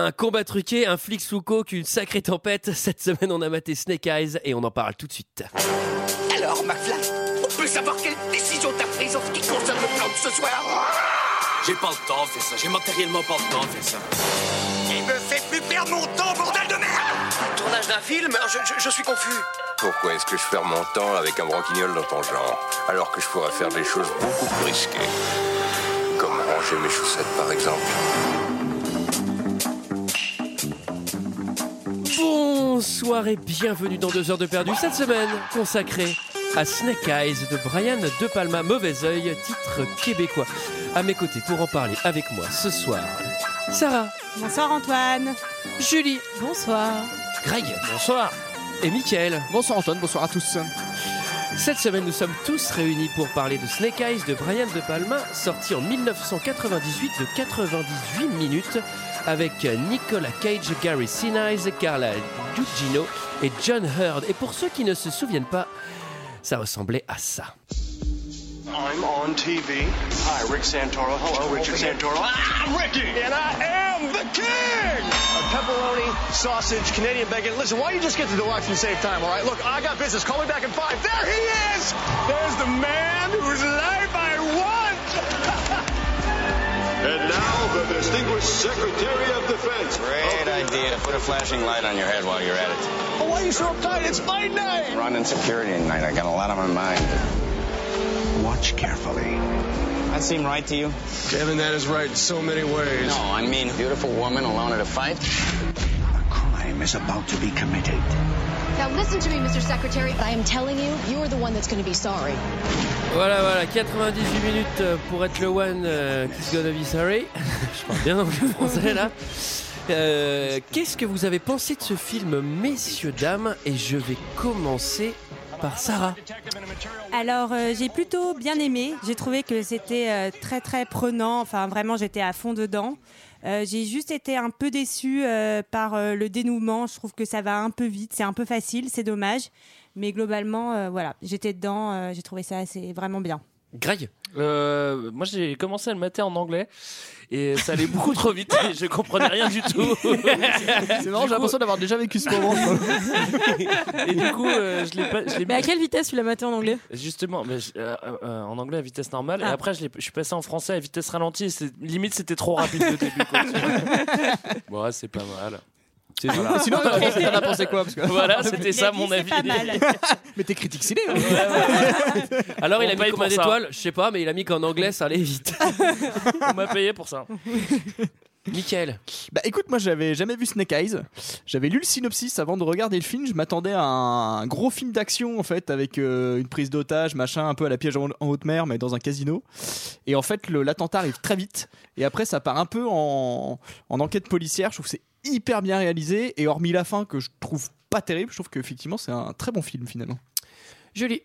Un combat truqué, un flic sous coke, une sacrée tempête. Cette semaine, on a maté Snake Eyes et on en parle tout de suite. Alors, McFly, on peut savoir quelle décision t'as prise en ce qui concerne le plan de ce soir? J'ai pas le temps de faire ça. J'ai matériellement pas le temps de faire ça. Il me fait plus perdre mon temps, bordel de merde? Tournage d'un film? Je, je- je suis confus. Pourquoi est-ce que je perds mon temps avec un branquignol dans ton genre, alors que je pourrais faire des choses beaucoup plus risquées Comme ranger mes chaussettes, par exemple? Bonsoir et bienvenue dans 2 heures de perdu cette semaine consacrée à Snake Eyes de Brian De Palma, Mauvais Oeil, titre québécois. À mes côtés pour en parler avec moi ce soir, Sarah, Bonsoir Antoine. Julie, Bonsoir. Greg, bonsoir, et Mickaël. Bonsoir Antoine, bonsoir à tous. Cette semaine, nous sommes tous réunis pour parler de Snake Eyes de Brian De Palma, sorti en 1998 de 98 minutes, avec Nicolas Cage, Gary Sinise, Carla Gugino et John Hurd. Et pour ceux qui ne se souviennent pas, ça ressemblait à ça. I'm on TV. Hi, Rick Santoro. Hello, Richard Santoro. I'm Ricky, and I am the king. Pepperoni, sausage, Canadian bacon. Listen, why don't you just get to the deluxe and save time, all right? Look, I got business. Call me back in five. There he is. There's the man whose life I want. And now, the distinguished Secretary of Defense. Great idea. Put a flashing light on your head while you're at it. Oh, why are you so uptight? It's my night. Running security tonight. I got a lot on my mind. Watch carefully. That seem right to you? Kevin, that is right in so many ways. No, I mean, beautiful woman alone at a fight. A crime is about to be committed. Now listen to me, Mr. Secretary. I am telling you, you're the one that's going to be sorry. Voilà, voilà, 98 minutes euh, pour être le one euh, ki's gonna be sorry. Je parle bien anglais français là. Euh, Qu'est-ce que vous avez pensé de ce film, messieurs, dames? Et je vais commencer par Sarah. Alors euh, j'ai plutôt bien aimé. J'ai trouvé que c'était euh, très très prenant. Enfin vraiment j'étais à fond dedans. Euh, j'ai juste été un peu déçue euh, par euh, le dénouement. Je trouve que ça va un peu vite. C'est un peu facile. C'est dommage. Mais globalement euh, voilà j'étais dedans. euh, j'ai trouvé ça assez vraiment bien. Greg? Euh, moi, j'ai commencé à le mater en anglais et ça allait beaucoup trop vite et je comprenais rien du tout. C'est marrant, j'ai l'impression d'avoir déjà vécu ce moment. et du coup, euh, je l'ai pas. je l'ai- Mais à quelle vitesse tu l'as maté en anglais? Justement, mais je- euh, euh, en anglais à vitesse normale, et Ah. après je, l'ai- je suis passé en français à vitesse ralentie, et c'est- limite c'était trop rapide au début. Quoi, bon, ouais, c'est pas mal. C'est Sinon, t'en as pensé- t'en as pensé quoi parce que- Voilà, c'était ça mon avis. pas mal. Mais t'es critique ciné. hein. Alors il a mis combien pour ça. d'étoiles Je sais pas, mais il a mis qu'en anglais ça allait vite. On m'a payé pour ça. Michael Bah écoute, moi j'avais jamais vu Snake Eyes. J'avais lu le synopsis avant de regarder le film. Je m'attendais à un gros film d'action en fait avec euh, une prise d'otage, machin, un peu à la piège en, en haute mer, mais dans un casino. Et en fait, le- l'attentat arrive très vite. Et après, ça part un peu en, en enquête policière. Je trouve que c'est hyper bien réalisé. Et hormis la fin que je trouve pas terrible, je trouve qu'effectivement c'est un très bon film finalement. Julie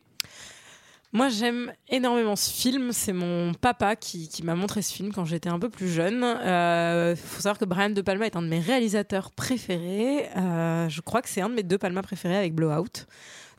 Moi, j'aime énormément ce film. C'est mon papa qui, qui m'a montré ce film quand j'étais un peu plus jeune. Il faut savoir que Brian De Palma est un de mes réalisateurs préférés. Euh, je crois que c'est un de mes deux Palma préférés avec Blowout.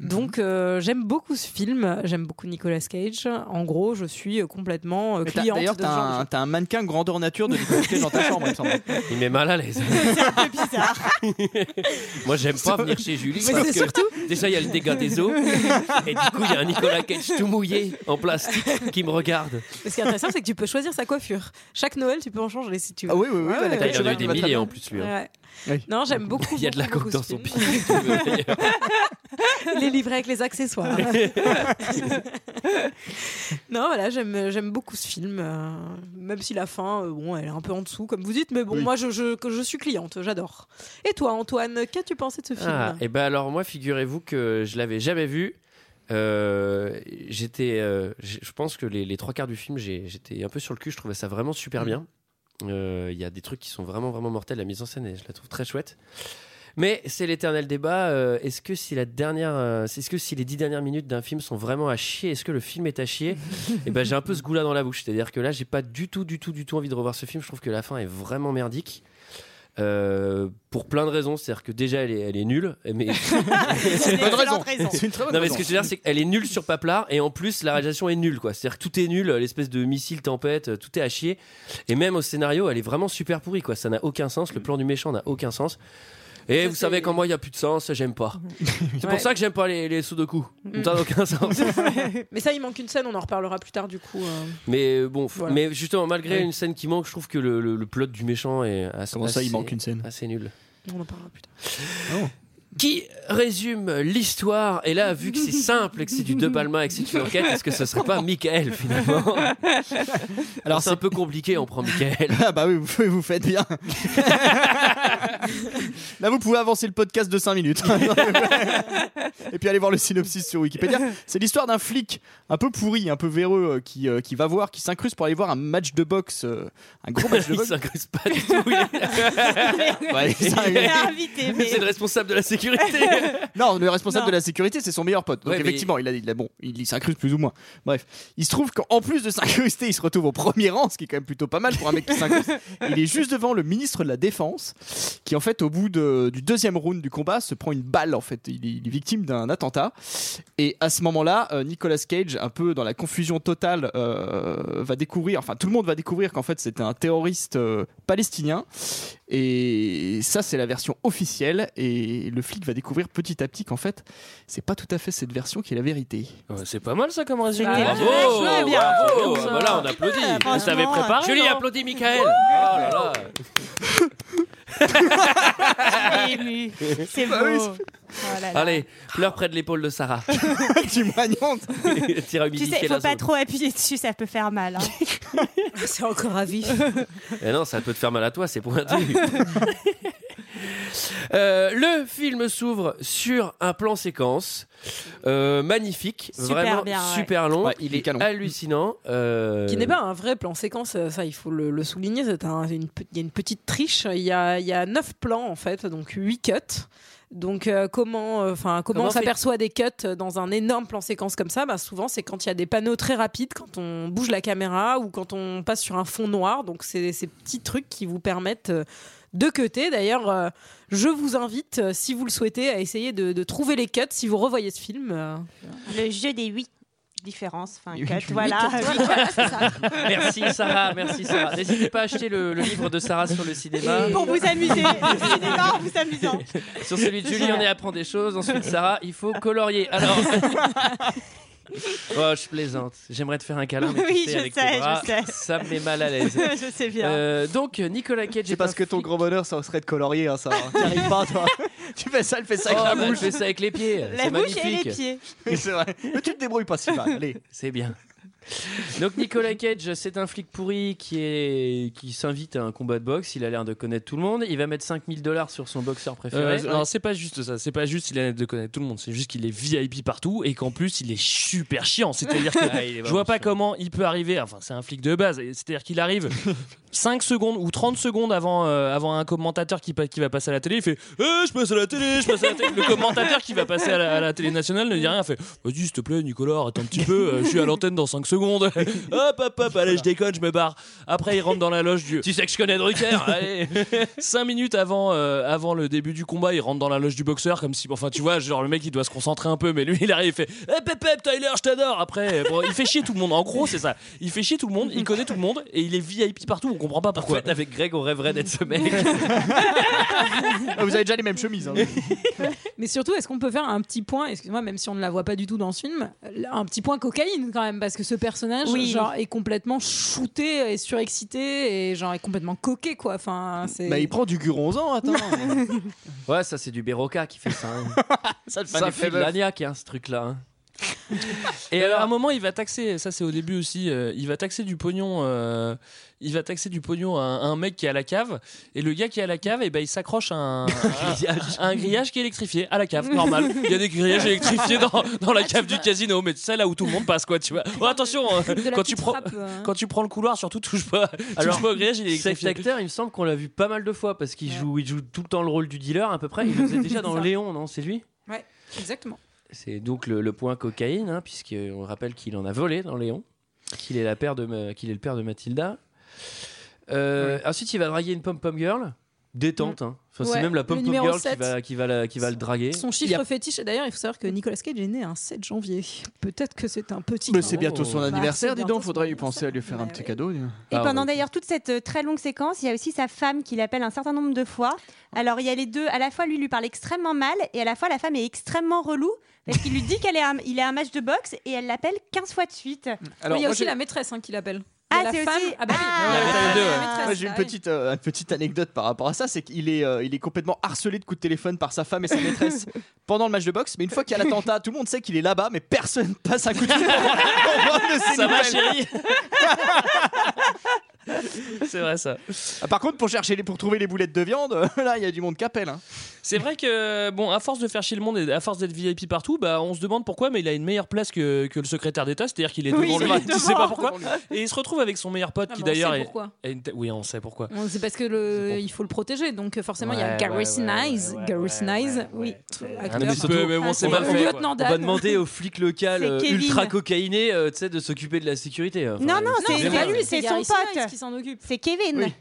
Donc, euh, j'aime beaucoup ce film. J'aime beaucoup Nicolas Cage. En gros, je suis euh, complètement euh, cliente D'ailleurs, t'as un, mannequin grandeur nature de Nicolas Cage dans ta chambre, il me semble. Il met mal à l'aise. C'est un peu bizarre. Moi, j'aime pas venir chez Julie Mais parce c'est que surtout- déjà il y a le dégât des eaux et du coup il y a un Nicolas Cage tout mouillé en plastique qui me regarde. Mais ce qui est intéressant, c'est que tu peux choisir sa coiffure. Chaque Noël, tu peux en changer si tu veux. Ah oui, oui, oui, Ouais, bah, ouais, Il en a eu des milliers en plus lui. hein. Ouais. Oui. Non, j'aime beaucoup. Il y a de la coke dans son ce pied. Les livrets avec les accessoires. non, voilà, j'aime beaucoup ce film, euh, même si la fin, euh, bon, elle est un peu en dessous, comme vous dites, mais bon, Oui. moi, je, je, que je suis cliente, j'adore. Et toi, Antoine, qu'as-tu pensé de ce film Ah, et ben alors moi figurez-vous que je l'avais jamais vu. Euh, j'étais, euh, je pense que les, les trois quarts du film, j'étais un peu sur le cul. Je trouvais ça vraiment super bien. Euh, Il y a des trucs qui sont vraiment vraiment mortels. La mise en scène, et je la trouve très chouette. Mais c'est l'éternel débat. euh, est-ce que si la dernière, euh, est-ce que si les dix dernières minutes d'un film sont vraiment à chier, est-ce que le film est à chier Et ben j'ai un peu ce goût-là dans la bouche. C'est-à-dire que là, j'ai pas du tout, du tout, du tout envie de revoir ce film. Je trouve que la fin est vraiment merdique. Euh, pour plein de raisons, c'est-à-dire que déjà elle est, elle est nulle, mais C'est une bonne raison. C'est une très bonne non mais ce que je veux dire c'est qu'elle est nulle sur Paplar et en plus la réalisation est nulle quoi. C'est-à-dire que tout est nul, l'espèce de missile tempête, euh, tout est à chier et même au scénario elle est vraiment super pourrie quoi. Ça n'a aucun sens, le plan du méchant n'a aucun sens. Et vous savez qu'en moi il y a plus de sens, j'aime pas. C'est Ouais. pour ça que j'aime pas les, les sudoku. Ça n'a aucun sens. Mais ça, il manque une scène, on en reparlera plus tard du coup. euh. Mais euh, bon, f- Voilà. mais justement malgré Ouais. une scène qui manque, je trouve que le, le- le plot du méchant est assez, Comment ça, il assez- manque une scène assez nul. On en parlera plus tard. Qui résume l'histoire Et là, vu que c'est simple et que c'est du De Palma et que c'est une enquête, est-ce que ce serait pas Michael finalement Alors c'est un peu compliqué, on prend Michael. Ah bah oui, vous, vous faites bien. Là, vous pouvez avancer le podcast de 5 minutes. Et puis aller voir le synopsis sur Wikipédia. C'est l'histoire d'un flic un peu pourri, un peu véreux, euh, qui, euh, qui va voir, qui s'incruste pour aller voir un match de boxe, euh, un gros match de Il boxe. s'incruste pas du tout. il est- Ouais, il s'in- Il est invité, mais. C'est le responsable de la sécurité. Non, le responsable Non. de la sécurité, c'est son meilleur pote. Donc Ouais, mais- effectivement, il a, il a bon, il, il s'incruste plus ou moins. Bref, il se trouve qu'en plus de s'incruster, il se retrouve au premier rang, ce qui est quand même plutôt pas mal pour un mec qui s'incruste. il est juste devant le ministre de la Défense, qui en fait, au bout de- du deuxième round du combat, se prend une balle. En fait, il est, il est victime d'un attentat. Et à ce moment-là, euh, Nicolas Cage, un peu dans la confusion totale, euh, va découvrir, enfin tout le monde va découvrir qu'en fait c'était un terroriste euh, palestinien. Et ça, c'est la version officielle. Et le flic va découvrir petit à petit qu'en fait, c'est pas tout à fait cette version qui est la vérité. Ouais, c'est pas mal ça comme résumé. Bravo, vachement bien. bravo. Ça. Voilà, on applaudit. franchement, Vous t'avais préparé Julie applaudit Michael. Oh là là. ému. C'est beau. Bah Oh là là. Allez, pleure près de l'épaule de Sarah. tu m'agnantes. Tu sais, faut pas zone. trop appuyer dessus, ça peut faire mal. hein. C'est encore à vif. Eh non, ça peut te faire mal à toi, c'est pointu. Euh, le film s'ouvre sur un plan séquence euh, magnifique, Super vraiment bien, ouais. super long. Ouais, il est canon. hallucinant. euh, Qui n'est pas un vrai plan séquence, euh, ça il faut le, le souligner. C'est un- une, pe- il y a une petite triche. Il y a, il y a 9 plans en fait, donc 8 cuts. Donc euh, comment, euh, enfin comment, Comment on s'aperçoit des cuts dans un énorme plan séquence comme ça? Bah, Souvent c'est quand il y a des panneaux très rapides, quand on bouge la caméra ou quand on passe sur un fond noir. Donc c'est ces petits trucs qui vous permettent euh, de cutter. D'ailleurs, euh, je vous invite, euh, si vous le souhaitez, à essayer de, de trouver les cuts si vous revoyez ce film. euh. Le jeu des huit Enfin, cut, cuts. voilà. Merci Sarah, merci Sarah. N'hésitez pas à acheter le, le livre de Sarah sur le cinéma. Pour vous amuser. Le cinéma en vous amusant. Sur celui de Julie, on est à apprendre des choses. Ensuite, Sarah, il faut colorier. Alors. Oh, je plaisante. J'aimerais te faire un câlin, mais tu Oui, sais, je avec sais, tes je bras, sais. ça me met mal à l'aise. je sais bien. Euh, donc, Nicolas Cage C'est est parce un que ton flic- gros bonheur, ça serait de colorier, hein, ça. T'y arrives pas, toi. tu fais ça, elle fait ça avec Oh, la bah, bouche. je fais ça avec les pieds. La C'est bouche magnifique. et les pieds. Oui, c'est vrai. Mais tu te débrouilles pas si mal. Allez. C'est bien. Donc Nicolas Cage, c'est un flic pourri qui est qui s'invite à un combat de boxe. Il a l'air de connaître tout le monde. Il va mettre 5000 dollars sur son boxeur préféré. Euh, non, c'est pas juste ça. C'est pas juste il a l'air de connaître tout le monde. C'est juste qu'il est VIP partout et qu'en plus il est super chiant. C'est-à-dire que Ah, je vois pas chiant. comment il peut arriver. Enfin, c'est un flic de base. C'est-à-dire qu'il arrive 5 secondes ou 30 secondes avant, euh, avant un commentateur qui, va passer à la télé. Il fait Eh, Je passe à la télé, je passe à la télé. Le commentateur qui va passer à la, à la télé nationale ne dit rien. Il fait Vas-y, s'il te plaît, Nicolas, arrête un petit peu. euh, je suis à l'antenne dans 5 secondes. hop, hop, hop. Allez, je déconne, je me barre. Après, il rentre dans la loge du. Tu sais que je connais Drucker. Allez. 5 minutes avant, euh, avant le début du combat, il rentre dans la loge du boxeur comme si, enfin, tu vois, genre le mec il doit se concentrer un peu, mais lui il arrive, il fait Hep, hep, hep, Tyler, je t'adore. Après, bon, il fait chier tout le monde. En gros, c'est ça. Il fait chier tout le monde, il connaît tout le monde et il est VIP partout. On comprend pas En pourquoi. fait, avec Greg, on rêverait d'être ce mec. Ah, Vous avez déjà les mêmes chemises. hein. Mais surtout, est-ce qu'on peut faire un petit point, excuse-moi, même si on ne la voit pas du tout dans ce film, un petit point cocaïne quand même, parce que ce personnage Oui. genre, est complètement shooté et surexcité et genre est complètement coqué quoi. Enfin, c'est. Bah, il prend du guronzan, attends. Ouais, ça c'est du Béroca qui fait ça. hein. ça ça fait de l'agnac, hein, ce truc-là. hein. Et alors, à un moment, il va taxer, ça c'est au début aussi, euh, il va taxer du pognon, euh, il va taxer du pognon à un, à un mec qui est à la cave, et le gars qui est à la cave, et ben il s'accroche à un, à un grillage qui est électrifié à la cave, normal. Il y a des grillages électrifiés dans, dans la cave du casino, mais c'est là où tout le monde passe, quoi, tu vois. Oh, attention, euh, De la quand tu petite prends. frappe, euh. Quand tu prends le couloir, surtout touche pas, Alors, touche pas au grillage, il est Cet électrifié. acteur, il me semble qu'on l'a vu pas mal de fois parce qu'il joue, il joue tout le temps le rôle du dealer à peu près. Il le faisait déjà dans ça. Léon, non? C'est lui? Ouais, exactement. C'est donc le, le point cocaïne, hein, puisqu'on rappelle qu'il en a volé dans Léon, qu'il est, la père de, Ma- qu'il est le père de Mathilda. Euh, Ensuite, il va draguer une pom-pom girl. détente. hein. Enfin, c'est même la numéro girl qui 7. va, qui, va la- qui va le draguer. Son chiffre fétiche, et d'ailleurs, il faut savoir que Nicolas Cage est né un 7 janvier. Peut-être que c'est un petit. Mais c'est bientôt son Bah, anniversaire, dis donc. Faudrait y penser à lui faire un petit cadeau. dis. Et Ah, pendant ouais. d'ailleurs toute cette euh, très longue séquence, il y a aussi sa femme qui l'appelle un certain nombre de fois. Alors il y a les deux, à la fois lui lui parle extrêmement mal et à la fois la femme est extrêmement relou parce qu'il lui dit qu'il est à un- il est à un match de boxe et elle l'appelle 15 fois de suite. Alors, il y a aussi j'ai- la maîtresse hein, qui l'appelle. Ah, la c'est femme. aussi- Ah bah oui. Ah, Ouais, j'ai une bah petite, euh, une petite anecdote par rapport à ça, c'est qu'il est, euh, il est complètement harcelé de coups de téléphone par sa femme et sa maîtresse pendant le match de boxe. Mais une fois qu'il y a l'attentat, tout le monde sait qu'il est là-bas, mais personne passe un coup de ses Ça va, chérie C'est vrai ça. Ah, Par contre, pour chercher les, pour trouver les boulettes de viande, là, il y a du monde qui appelle. hein. C'est vrai que, bon, à force de faire chier le monde et à force d'être VIP partout, bah, on se demande pourquoi, mais il a une meilleure place que, que le secrétaire d'État, c'est-à-dire qu'il est Oui, devant c'est lui, tu sais pas pourquoi. Et il se retrouve avec son meilleur pote Ah, qui d'ailleurs sait est. une Oui, on sait pourquoi. Bon, C'est parce que le, il faut le protéger, donc euh, forcément il y a Ouais, Garrison ouais, ouais, Eyes, ouais, ouais, Garrison ouais, Eyes, ouais, oui, Ah, mais surtout, mais bon, c'est on mal fait. On va demander au flic local C'est euh, ultra cocaïné euh, tu sais, de s'occuper de la sécurité. Enfin, Non, non, c'est c'est pas lui, c'est c'est son pote. Qui s'en occupe. C'est Kevin. Oui.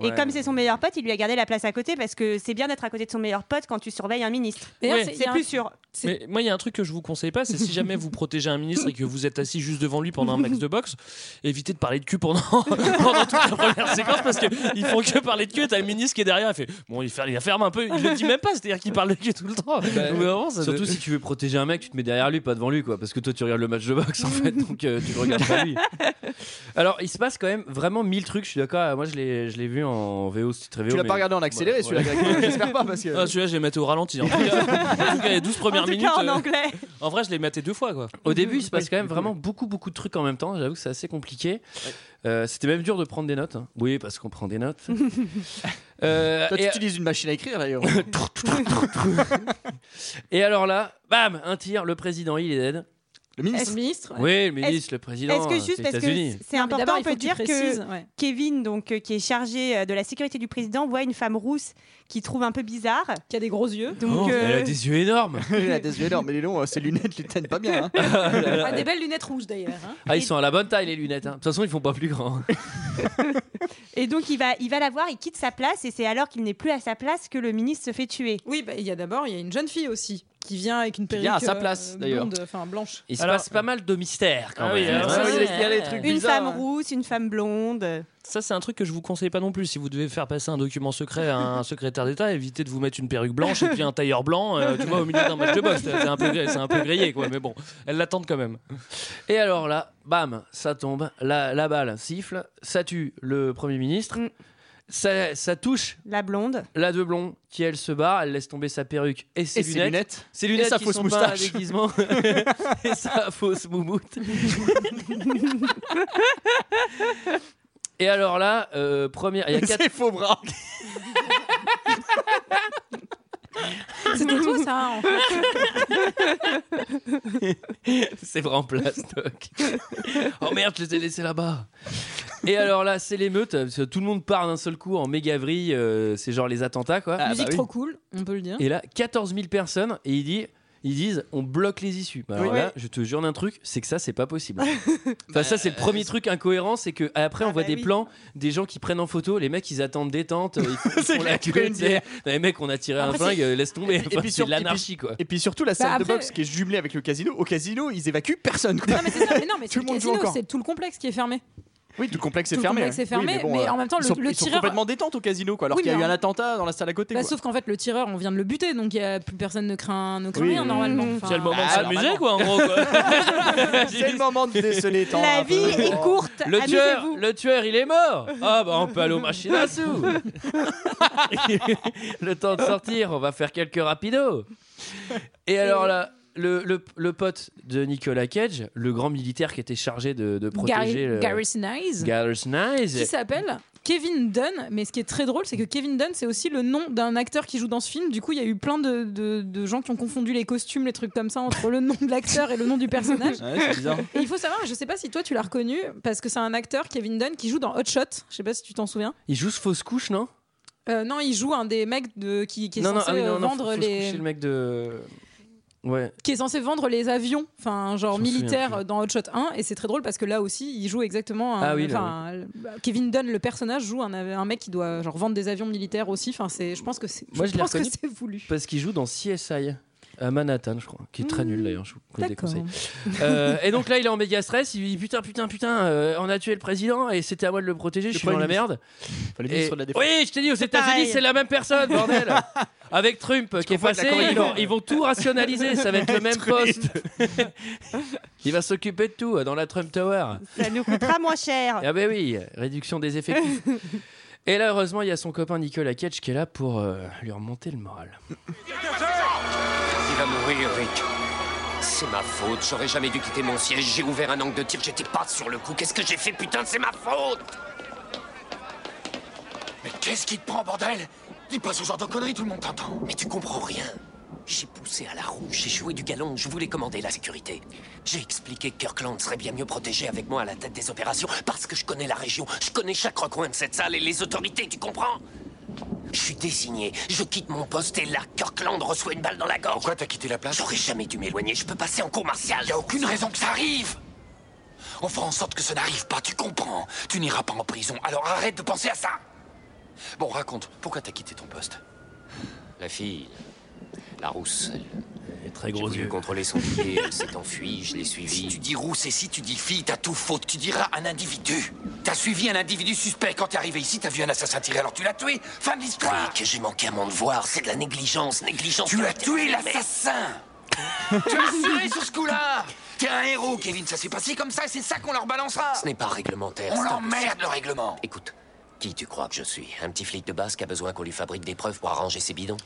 Et Ouais. comme c'est son meilleur pote, il lui a gardé la place à côté parce que c'est bien d'être à côté de son meilleur pote quand tu surveilles un ministre. Ouais. c'est- un- plus sûr. Mais moi, il y a un truc que je vous conseille pas, c'est si jamais vous protégez un ministre et que vous êtes assis juste devant lui pendant un max de boxe, évitez de parler de cul pendant, pendant toute la première séquence parce qu'ils font que parler de cul et t'as le ministre qui est derrière, il fait bon, il, ferme, il ferme un peu, il le dit même pas, c'est-à-dire qu'il parle de cul tout le temps. Bah, Donc, vraiment, ça Surtout si tu veux protéger un mec, tu te mets derrière lui, pas devant lui, quoi. Parce que toi, tu regardes le match de boxe, en fait, donc euh, tu le regardes pas lui. Alors, il se passe quand même vraiment mille trucs, je suis d'accord. Moi, je l'ai, je l'ai vu en VO, c'est très VO. Tu l'as mais- pas regardé en accéléré, Ouais, celui-là. Greg. J'espère pas parce que. Ah, celui-là, je l'ai maté au ralenti. En tout cas, en tout cas, les 12 premières en tout minutes. cas en euh, anglais. en vrai, je l'ai maté deux fois, quoi. Au début, il se passe quand même vraiment beaucoup, beaucoup de trucs en même temps. J'avoue que c'est assez compliqué. Euh, C'était même dur de prendre des notes. hein. Oui, parce qu'on prend des notes. Euh, Toi, tu et, utilises une machine à écrire d'ailleurs. et alors là, bam, un tir, le président, il est dead. Le ministre. Le ministre. ouais. Oui, le ministre, le président. Est-ce que euh, juste c'est parce que États-Unis. c'est important, on peut que dire précises, que ouais. Kevin, donc euh, qui est chargé euh, de la sécurité du président, voit une femme rousse qui trouve un peu bizarre. Qui a des gros yeux. Donc, Oh, euh, Elle a des yeux énormes. Il a des yeux énormes, mais les longs, ses lunettes lui tiennent pas bien. hein. Ah, des belles lunettes rouges d'ailleurs. hein. Ah, ils sont à la bonne taille, les lunettes. hein. De toute façon, ils font pas plus grand. et donc il va, il va la voir, il quitte sa place et c'est alors qu'il n'est plus à sa place que le ministre se fait tuer. Oui, bah, il y a d'abord il y a une jeune fille aussi qui vient avec une perruque vient à sa euh, place, d'ailleurs. blonde, enfin blanche. Il se Alors- passe pas mal de mystères quand Ah oui, même. alors Ouais, ça, ouais, c'est- il y a des trucs Une femme hein. rousse, une femme blonde. Ça, c'est un truc que je vous conseille pas non plus. Si vous devez faire passer un document secret à un secrétaire d'État, évitez de vous mettre une perruque blanche et puis un tailleur blanc, euh, tu vois, au milieu d'un match de boxe. C'est un peu, gré- c'est un peu grillé, quoi. Mais bon, elles l'attendent quand même. Et alors là, bam, ça tombe, la, la balle siffle, ça tue le Premier ministre, Mm. Ça, ça touche La blonde. la de blond qui elle se barre, elle laisse tomber sa perruque et ses Et ses lunettes. Ses lunettes Et sa qui fausse sont pas un moustache. déguisement et sa fausse moumoute. et alors là, euh, première, il y a quatre... C'est faux bras. C'était toi ça en fait. c'est vraiment plastoc. oh merde, je les ai laissés là-bas. Et alors là, c'est l'émeute. parce que Tout le monde part d'un seul coup en méga vrille. euh, c'est genre les attentats, quoi. Ah, Musique bah oui. trop cool, on peut le dire. Et là, 14 000 personnes. Et il dit. Ils disent on bloque les issues. Bah Alors Oui. là, je te jure d'un truc, c'est que ça, c'est pas possible. enfin, ça, c'est le premier truc incohérent, c'est que après, on Ah voit bah des oui. plans des gens qui prennent en photo. Les mecs, ils attendent détente. Ils font, ils font la queue. Non, Les mecs, on a tiré un flingue, euh, laisse tomber. Et Enfin, puis sur- l'anarchie, quoi. Et puis surtout la salle de après- boxe qui est jumelée avec le casino. Au casino, ils évacuent personne. quoi. Non mais c'est ça, mais non mais Tout c'est le le monde joue casino, encore. c'est tout le complexe qui est fermé. Oui, tout le complexe est Tout le fermé. complexe est ouais. fermé, Oui, bon, mais euh, en même temps, ils le- sont, le ils sont tireur- complètement détente au casino, quoi. Alors Oui, qu'il y a eu un attentat dans la salle à côté. Bah, quoi. sauf qu'en fait le tireur, on vient de le buter, donc il y a plus personne ne craint, ne craint Oui, rien normalement. Enfin, C'est le moment de Ah, s'amuser, quoi, en gros. C'est le moment de déceler tant. La vie est courte. Le tueur, le tueur, il est mort. Ah bah on peut aller aux machines à sous. le temps de sortir, on va faire quelques rapidos. Et alors là, le, le, le pote de Nicolas Cage, le grand militaire qui était chargé de, de protéger Gary, le- Garrison Eyes, Garrison Eyes. qui s'appelle Kevin Dunn. Mais ce qui est très drôle, c'est que Kevin Dunn, c'est aussi le nom d'un acteur qui joue dans ce film. Du coup, il y a eu plein de, de- de gens qui ont confondu les costumes, les trucs comme ça, entre le nom de l'acteur et le nom du personnage. Ouais, c'est bizarre. Et il faut savoir, je sais pas si toi tu l'as reconnu, parce que c'est un acteur, Kevin Dunn, qui joue dans Hot Shot. Je sais pas si tu t'en souviens. Il joue ce fausse couche, non? Euh, non, il joue un des mecs de, qui, qui est Non, non, censé ah oui, non, euh, non, vendre fausse les. couche, le mec de. Ouais. qui est censé vendre les avions, enfin genre militaires dans Hot Shot 1 et c'est très drôle parce que là aussi il joue exactement un- Ah oui, là, Kevin Dunn le personnage joue un, un mec qui doit genre vendre des avions militaires aussi enfin c'est je pense que c'est Moi, je pense que c'est voulu. Parce qu'il joue dans CSI à Manhattan, je crois, qui est très nul d'ailleurs. Je vous le déconseille. Euh, et donc là, il est en méga stress. Il dit putain, putain, putain, euh, on a tué le président et c'était à moi de le protéger. Je suis dans la merde. Fallait Et- de la Défense. Oui, je t'ai dit, aux États-Unis, c'est la même personne, bordel. Avec Trump qui est passé, ils vont, ils vont tout rationaliser. Ça va être le même Trump. poste. il va s'occuper de tout euh, dans la Trump Tower. Ça nous coûtera moins cher. Ah ben oui, réduction des effectifs. Et là, heureusement, il y a son copain Nicolas Cage qui est là pour euh, lui remonter le moral. Il va mourir, Rick. C'est ma faute, j'aurais jamais dû quitter mon siège. J'ai ouvert un angle de tir, j'étais pas sur le coup. Qu'est-ce que j'ai fait, putain, c'est ma faute Mais qu'est-ce qui te prend, bordel? Dis pas ce genre de conneries, tout le monde t'entend. Mais tu comprends rien. J'ai poussé à la roue, j'ai joué du galon, je voulais commander la sécurité. J'ai expliqué que Kirkland serait bien mieux protégé avec moi à la tête des opérations parce que je connais la région, je connais chaque recoin de cette salle et les autorités, tu comprends? Je suis désigné, je quitte mon poste et là, Kirkland reçoit une balle dans la gorge. Pourquoi t'as quitté la place? J'aurais jamais dû m'éloigner, je peux passer en cour martiale. Y a aucune raison que ça arrive! On fera en sorte que ça n'arrive pas, tu comprends? Tu n'iras pas en prison, alors arrête de penser à ça! Bon, raconte, pourquoi t'as quitté ton poste? La fille, la rousse, elle, est très j'ai gros voulu yeux. contrôler son pied, elle s'est enfuie, je l'ai Si suivie. tu dis rousse et si tu dis fille, t'as tout faux. Tu diras un individu. T'as suivi un individu suspect. Quand t'es arrivé ici, t'as vu un assassin tirer, alors tu l'as tué. Fin de l'histoire. que j'ai manqué à mon devoir, c'est de la négligence, négligence. Tu as tué l'assassin Tu as assuré sur ce coup-là T'es un héros, Kevin, ça s'est passé comme ça et c'est ça qu'on leur balancera Ce n'est pas réglementaire. On l'emmerde, le règlement Écoute, qui tu crois que je suis? Un petit flic de base qui a besoin qu'on lui fabrique des preuves pour arranger ses bidons?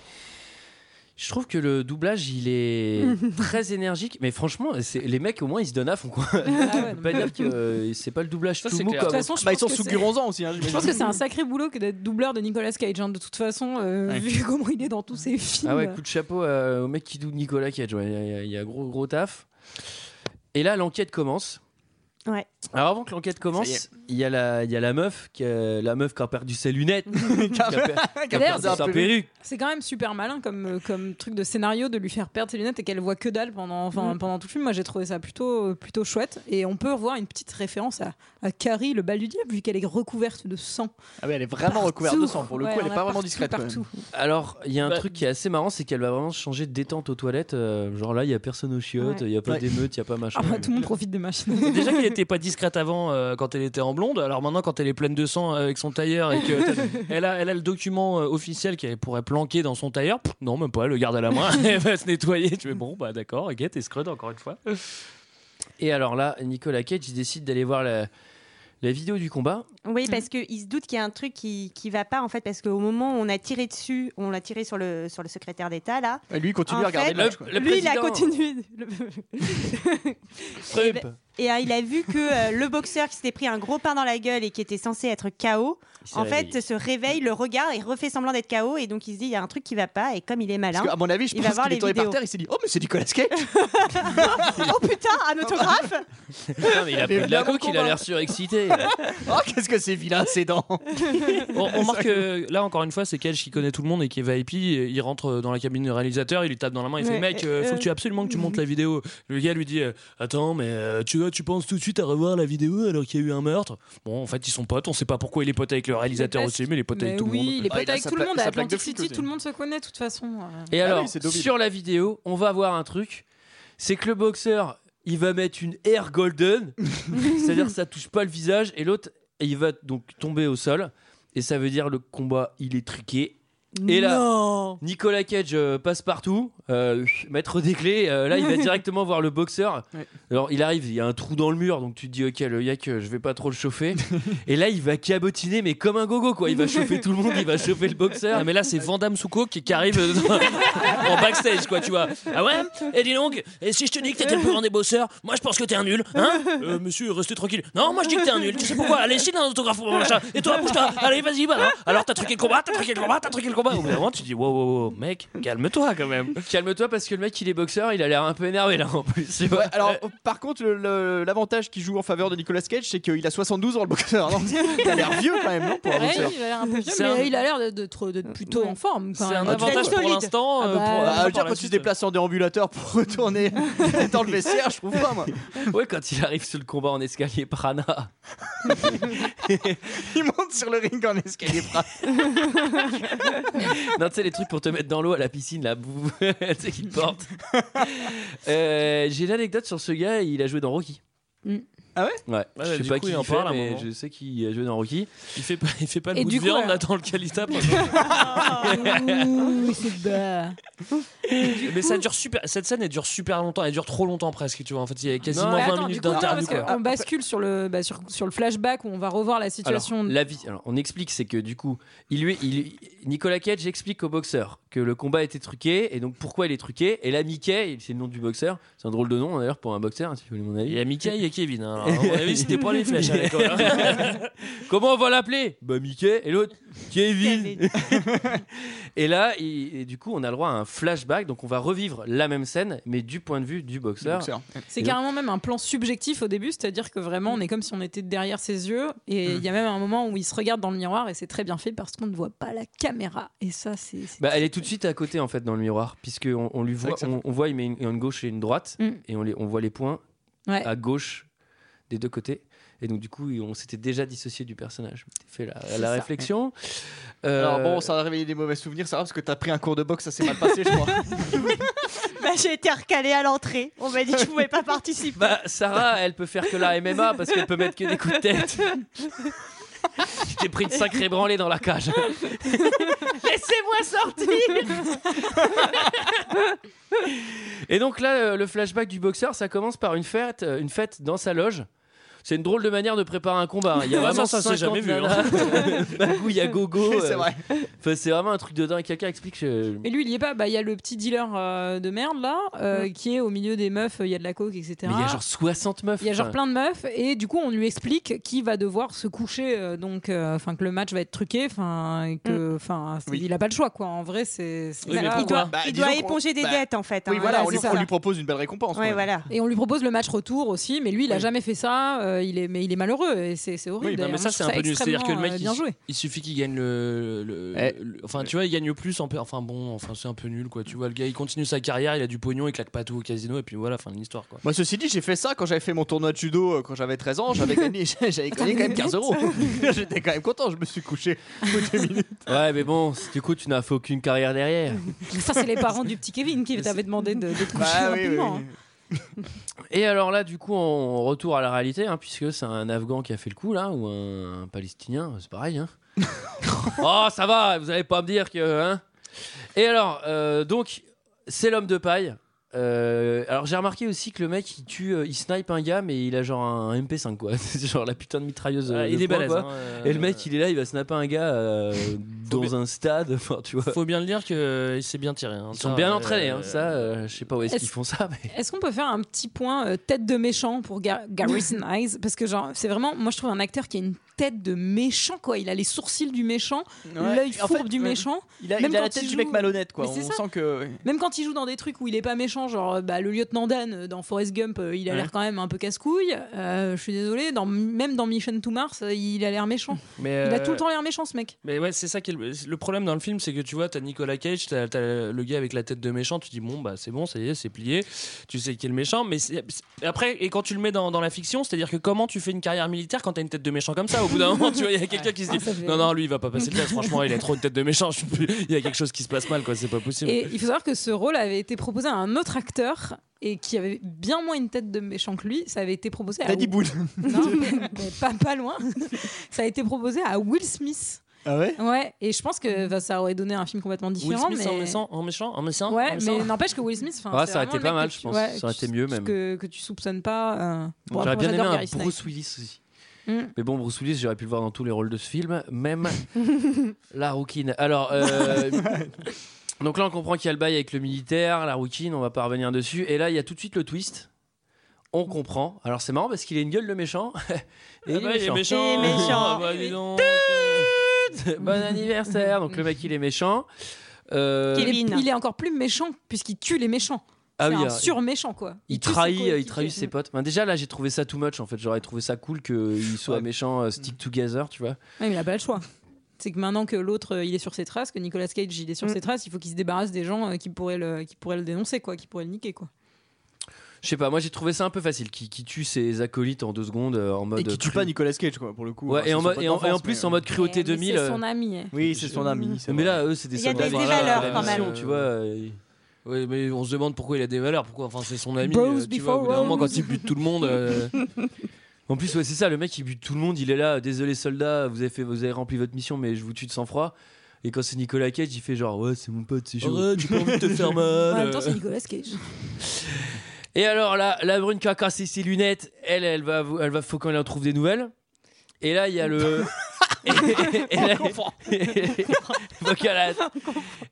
Je trouve que le doublage, il est très énergique. Mais franchement, c'est- les mecs, au moins, ils se donnent à fond. Quoi. Ah ouais, pas dire que euh, c'est pas le doublage Ça, tout mou clair. comme- De toute façon, je Bah, ils pense sont que sous c'est- Guronzan aussi. Hein, Je pense que c'est un sacré boulot que d'être doubleur de Nicolas Cage. hein. De toute façon, euh, Ouais. vu comment il est dans tous ses films. Ah ouais, coup de chapeau euh, au mec qui double Nicolas Cage. ouais. Il y y a gros, gros taf. Et là, l'enquête commence. Ouais. Alors avant que l'enquête commence, il y, a y a la meuf, qui a, la meuf qui a perdu ses lunettes, qui a, per- qui a D'ailleurs, perdu sa c'est- perruque. C'est quand même super malin comme, euh, comme truc de scénario de lui faire perdre ses lunettes et qu'elle voit que dalle pendant, enfin, Mm. pendant tout le film. Moi, j'ai trouvé ça plutôt, plutôt chouette. Et on peut revoir une petite référence à, à Carrie, le bal du diable, vu qu'elle est recouverte de sang. Ah ouais, elle est vraiment Partout. recouverte de sang. Pour le Ouais, coup, elle est a pas vraiment discrète. Partout. Alors, il y a un Bah- truc qui est assez marrant, c'est qu'elle va vraiment changer de détente aux toilettes. euh, genre là, il y a personne aux chiottes, il Ouais. y a pas Ouais. d'émeute, il y a pas machin. Ah bah, tout le monde profite des machines. Déjà était pas discrète avant euh, quand elle était en blonde, alors maintenant quand elle est pleine de sang avec son tailleur et que elle a, elle a le document euh, officiel qu'elle pourrait planquer dans son tailleur, pff, non même pas, elle le garde à la main, elle va se nettoyer. Tu fais bon bah d'accord, ok, t'es scrud encore une fois. Et alors là, Nicolas Cage il décide d'aller voir la, la vidéo du combat. Oui, parce qu'il se doute qu'il y a un truc qui, qui va pas, en fait, parce qu'au moment où on a tiré dessus, on l'a tiré sur le, sur le secrétaire d'État, là. Et lui, il continue En à regarder fait, le match. quoi. le lui, il a continué. Trump. Et euh, il a vu que euh, le boxeur qui s'était pris un gros pain dans la gueule et qui était censé être KO, en réveillé. fait, se réveille, le regarde et refait semblant d'être KO. Et donc, il se dit, il y a un truc qui va pas. Et comme il est malin, Parce qu'à mon avis, je il va pense voir qu'il est les tombé par terre. Il s'est dit Oh, mais c'est Nicolas Cage oh putain, un autographe Putain, mais il a pris de la coke, il a l'air surexcité. Oh, qu'est-ce que c'est vilain, ses dents On, on remarque que là encore une fois, c'est Cage qui connaît tout le monde et qui est VIP. Il rentre dans la cabine du réalisateur, il lui tape dans la main, il fait mec, euh, faut euh, que tu absolument que tu montes la vidéo. Le gars lui dit euh, attends, mais euh, tu vois, tu penses tout de suite à revoir la vidéo alors qu'il y a eu un meurtre? Bon, en fait, ils sont potes. On sait pas pourquoi il est pote avec le réalisateur Mais parce- aussi, mais il est pote Mais avec tout oui, le monde. il est Ah, pote il a avec tout le monde. À Atlantic City, tout le monde se connaît de toute façon. Et Ah alors, oui, sur la vidéo, on va voir un truc. C'est que le boxeur, il va mettre une air golden, c'est-à-dire ça touche pas le visage, et l'autre, il va donc tomber au sol, et ça veut dire le combat, il est truqué. Et là, Non. Nicolas Cage euh, passe partout, euh, maître des clés. euh, là, il va directement voir le boxeur. Ouais. Alors, il arrive, il y a un trou dans le mur, donc tu te dis, ok, le yak, euh, je vais pas trop le chauffer. et là, il va cabotiner, mais comme un gogo, quoi. Il va chauffer tout le monde, il va chauffer le boxeur. Ah, mais là, c'est Vandame Souko qui, qui arrive dans- en backstage, quoi, tu vois. Ah ouais? Et dis donc, et si je te dis que t'étais le plus grand des bosseurs, moi je pense que t'es un nul, hein? Euh, Monsieur, restez tranquille. Non, moi je dis que t'es un nul. Tu sais pourquoi? Allez, signe un autographe pour mon machin. Et toi, bouge-toi. Allez, vas-y, bah non. Alors t'as truqué le combat, t'as truqué le combat, t'as truqué le combat. Combat. Au bout d'un moment, tu dis wow, wow, wow, mec, calme-toi quand même. Calme-toi parce que le mec il est boxeur, il a l'air un peu énervé là en plus. tu vois. Ouais, alors, euh, par contre, l'avantage qui joue en faveur de Nicolas Cage, c'est qu'il a 72 ans, le boxeur. non il a l'air vieux quand même, non Pour un Ouais, il a l'air un peu vieux, C'est mais un- il a l'air d'être- plutôt en forme. C'est un avantage pour solide. l'instant. Ah euh, bah, pour- Ah, la quand tu te déplaces en déambulateur pour retourner dans le vestiaire, je trouve pas, moi. Ouais, quand il arrive sur le combat en escalier Prana. Il monte sur le ring en escalier prat. non, tu sais, les trucs pour te mettre dans l'eau à la piscine, la boue, tu sais, qui te porte. Euh, J'ai l'anecdote sur ce gars, il a joué dans Rocky. Ah ouais? Ouais, Ouais, je sais du pas coup, qui il en fait, parle mais je sais qu'il a joué dans Rocky. Il fait pas, il fait pas le Et bout de coup, viande ouais. là dans. Ouh, c'est bas. mais ça dure super. Cette scène elle dure super longtemps. Elle dure trop longtemps presque. Tu vois. En fait, il y a quasiment Non, Mais 20 attends, minutes d'interview. qu'on bascule sur le, bah, sur, sur le flashback où on va revoir la situation. Alors, la vie. Alors, on explique, c'est que du coup, il lui, il, Nicolas Cage explique au boxeur que le combat était truqué et donc pourquoi il est truqué. Et là, Mickey, c'est le nom du boxeur. C'est un drôle de nom d'ailleurs pour un boxeur, si vous voulez mon avis. Il y a Mickey et Kevin. hein. Alors, à mon avis, c'était pas les flèches à l'école. hein. Comment on va l'appeler? Bah Mickey et l'autre Kevin. et là, il- et du coup, on a le droit à un flashback, donc on va revivre la même scène, mais du point de vue du boxeur. Boxeur. C'est carrément même un plan subjectif au début, c'est-à-dire que vraiment on est comme si on était derrière ses yeux et Mm. il y a même un moment où il se regarde dans le miroir et c'est très bien fait parce qu'on ne voit pas la caméra et ça c'est c'est- Bah, elle est tout de suite à côté en fait dans le miroir, puisque on, lui voit, ça on, on voit, il met une, une gauche et une droite, Mm. et on, les, on voit les points Ouais. à gauche des deux côtés. Et donc du coup, on s'était déjà dissocié du personnage. Fait la, la ça. réflexion. Euh, Alors bon, ça a réveillé des mauvais souvenirs, c'est grave parce que t'as pris un cours de boxe, ça s'est mal passé, je crois. Bah, j'ai été recalée à l'entrée. On m'a dit que je pouvais pas participer. Bah, Sarah, elle peut faire que la MMA parce qu'elle peut mettre que des coups de tête. J'ai pris une sacrée branlée dans la cage. Laissez-moi sortir Et donc là, le flashback du boxeur, ça commence par une fête, euh, une fête dans sa loge. C'est une drôle de manière de préparer un combat. hein. Il y a vraiment ça, ça s'est 50 jamais vu, hein. Bagou, il y a Gogo. c'est euh, vrai. enfin, c'est vraiment un truc de dingue. Quelqu'un explique que... Mais lui il y est pas, bah il y a le petit dealer euh, de merde là euh, qui est au milieu des meufs, il y a de la coke etc. Mais il y a genre 60 meufs. Il y a genre Enfin, plein de meufs et du coup on lui explique qu'il va devoir se coucher euh, donc euh, enfin que le match va être truqué enfin que enfin c'est- Oui. il a pas le choix quoi en vrai c'est Oui, il doit, Bah, il doit éponger des bah, dettes en fait. Oui, hein. voilà, on lui, propose une belle récompense. Voilà. Et on lui propose le match retour aussi, mais lui, il a Oui. jamais fait ça. Euh, il est, mais il est malheureux et c'est c'est horrible. Oui, Non, mais ça, c'est un peu nul. C'est-à-dire que le mec, euh, bien il, joué. il suffit qu'il gagne le. le- Eh. le- enfin, tu vois, il gagne plus. En, enfin, bon, enfin, c'est un peu nul, quoi. Tu vois, le gars, il continue sa carrière, il a du pognon, il claque pas tout au casino, et puis voilà, fin de l'histoire, quoi. Moi, ceci dit, j'ai fait ça quand j'avais fait mon tournoi de judo euh, quand j'avais 13 ans. J'avais gagné, j'avais gagné quand même 15 euros. J'étais quand même content. Je me suis couché au bout de deux minutes. Ouais, mais bon, du coup, tu n'as fait aucune carrière derrière. Ça, c'est les parents du petit Kevin qui t'avaient demandé de, de te coucher Bah oui, oui, rapidement. oui. Et alors là, du coup, on retourne à la réalité, hein, puisque c'est un Afghan qui a fait le coup, là, ou un, un Palestinien, c'est pareil. Hein. oh, ça va, vous allez pas me dire que. Hein Et alors, euh, donc, c'est l'homme de paille. Euh, alors j'ai remarqué aussi que le mec il tue, euh, il snipe un gars mais il a genre un MP5 quoi, c'est genre la putain de mitrailleuse. euh, Ah, il est poing, balèze. quoi. hein, euh, Et le mec il est là, il va snapper un gars euh, dans un stade, enfin tu vois. Faut bien le dire qu'il s'est bien tiré. hein. Ils sont Ça, bien euh, entraînés, hein, ça, euh, je sais pas où est-ce Est-ce- qu'ils font ça, mais. Est-ce qu'on peut faire un petit point euh, tête de méchant pour Gar- Garrison Eyes Parce que genre, c'est vraiment, moi je trouve un acteur qui a une tête de méchant quoi. Il a les sourcils du méchant, Ouais. l'œil En fourbe fait, du ouais. méchant. Il a, Même il a la tête il du joue- mec malhonnête, quoi. Mais c'est On ça. sent que. Même quand il joue dans des trucs où il est pas méchant, genre euh, bah, le lieutenant Dan euh, dans Forrest Gump, euh, il a Ouais. l'air quand même un peu casse-couille. Euh, je suis désolé, dans, même dans Mission to Mars, il a l'air méchant. Mais, Il a tout le temps l'air méchant ce mec. Mais ouais, c'est ça qui est le, le problème dans le film, c'est que tu vois, t'as Nicolas Cage, t'as t'as le gars avec la tête de méchant, tu dis bon bah c'est bon, ça y est, c'est plié, tu sais qui est le méchant, mais après et quand tu le mets dans, dans la fiction, c'est-à-dire que comment tu fais une carrière militaire quand t'as une tête de méchant comme ça? Au bout d'un moment, tu vois, il y a quelqu'un qui se dit Ah, fait- non non, lui il va pas passer le test, franchement, il a trop une tête de méchant, il y a quelque chose qui se passe mal quoi, c'est pas possible. Et il faut savoir que ce rôle avait été proposé à un autre acteur et qui avait bien moins une tête de méchant que lui. Ça avait été proposé à Daddy Boone. Non, mais, mais pas, pas loin. Ça a été proposé à Will Smith. Ah ouais? Ouais, et je pense que bah, ça aurait donné un film complètement Will différent. Smith mais... en méchant, en méchant, en méchant, en Ouais, méchant. mais n'empêche que Will Smith, Ouais, ça aurait été pas mal, je pense. ouais, Ça aurait été mieux, même. Que, que tu soupçonnes pas. euh, bon, J'aurais bien aimé un. Bruce Willis aussi. Mm. Mais bon, Bruce Willis, j'aurais pu le voir dans tous les rôles de ce film, même la rouquine. Alors, euh, donc là, on comprend qu'il y a le bail avec le militaire, la rouquine, on va pas revenir dessus. Et là, il y a tout de suite le twist. On comprend. Alors, c'est marrant parce qu'il a une gueule de méchant. et Ah bah, il est méchant. Il est méchant. Ah bah, dis donc. pote, bon anniversaire. Donc le mec il est méchant. Euh, Il est, il est encore plus méchant puisqu'il tue les méchants. Ah oui, un euh, sur-méchant, quoi. il tue ses trahit, il trahit ses potes. Ben, déjà là j'ai trouvé ça too much en fait. J'aurais trouvé ça cool qu'il soit méchant, euh, stick together, tu vois. Ouais, mais il a pas le choix. C'est que maintenant que l'autre euh, il est sur ses traces, que Nicolas Cage il est sur Mm. ses traces, il faut qu'il se débarrasse des gens euh, qui pourraient le, qui pourraient le dénoncer, quoi, qui pourraient le niquer, quoi. Je sais pas, moi j'ai trouvé ça un peu facile, qui, qui tue ses acolytes en deux secondes euh, en mode. Et qui tue cru- pas Nicolas Cage, quoi, pour le coup. Ouais, et, en et et plus mais, en mode cruauté mais 2000. c'est son ami. eh. Oui, c'est son ami. Mais là, eux, c'est des Il y a des- de des valeurs, quand même. Tu vois. euh, Ouais, mais on se demande pourquoi il a des valeurs. Pourquoi Enfin, c'est son ami. Bros euh, tu vois, au bout d'un moment, quand il bute tout le monde. euh, En plus, ouais, c'est ça, le mec il bute tout le monde, il est là, désolé soldats, vous avez, fait, vous avez rempli votre mission, mais je vous tue de sang-froid. Et quand c'est Nicolas Cage, il fait genre, ouais, c'est mon pote, c'est chaud. Arrête, j'ai pas envie de te faire mal. En même temps, c'est Nicolas Cage. Et alors là, la brune qui a cassé ses lunettes, elle, elle va, elle va, faut qu'on en trouve des nouvelles. Et là, il y a le. et, et- et là,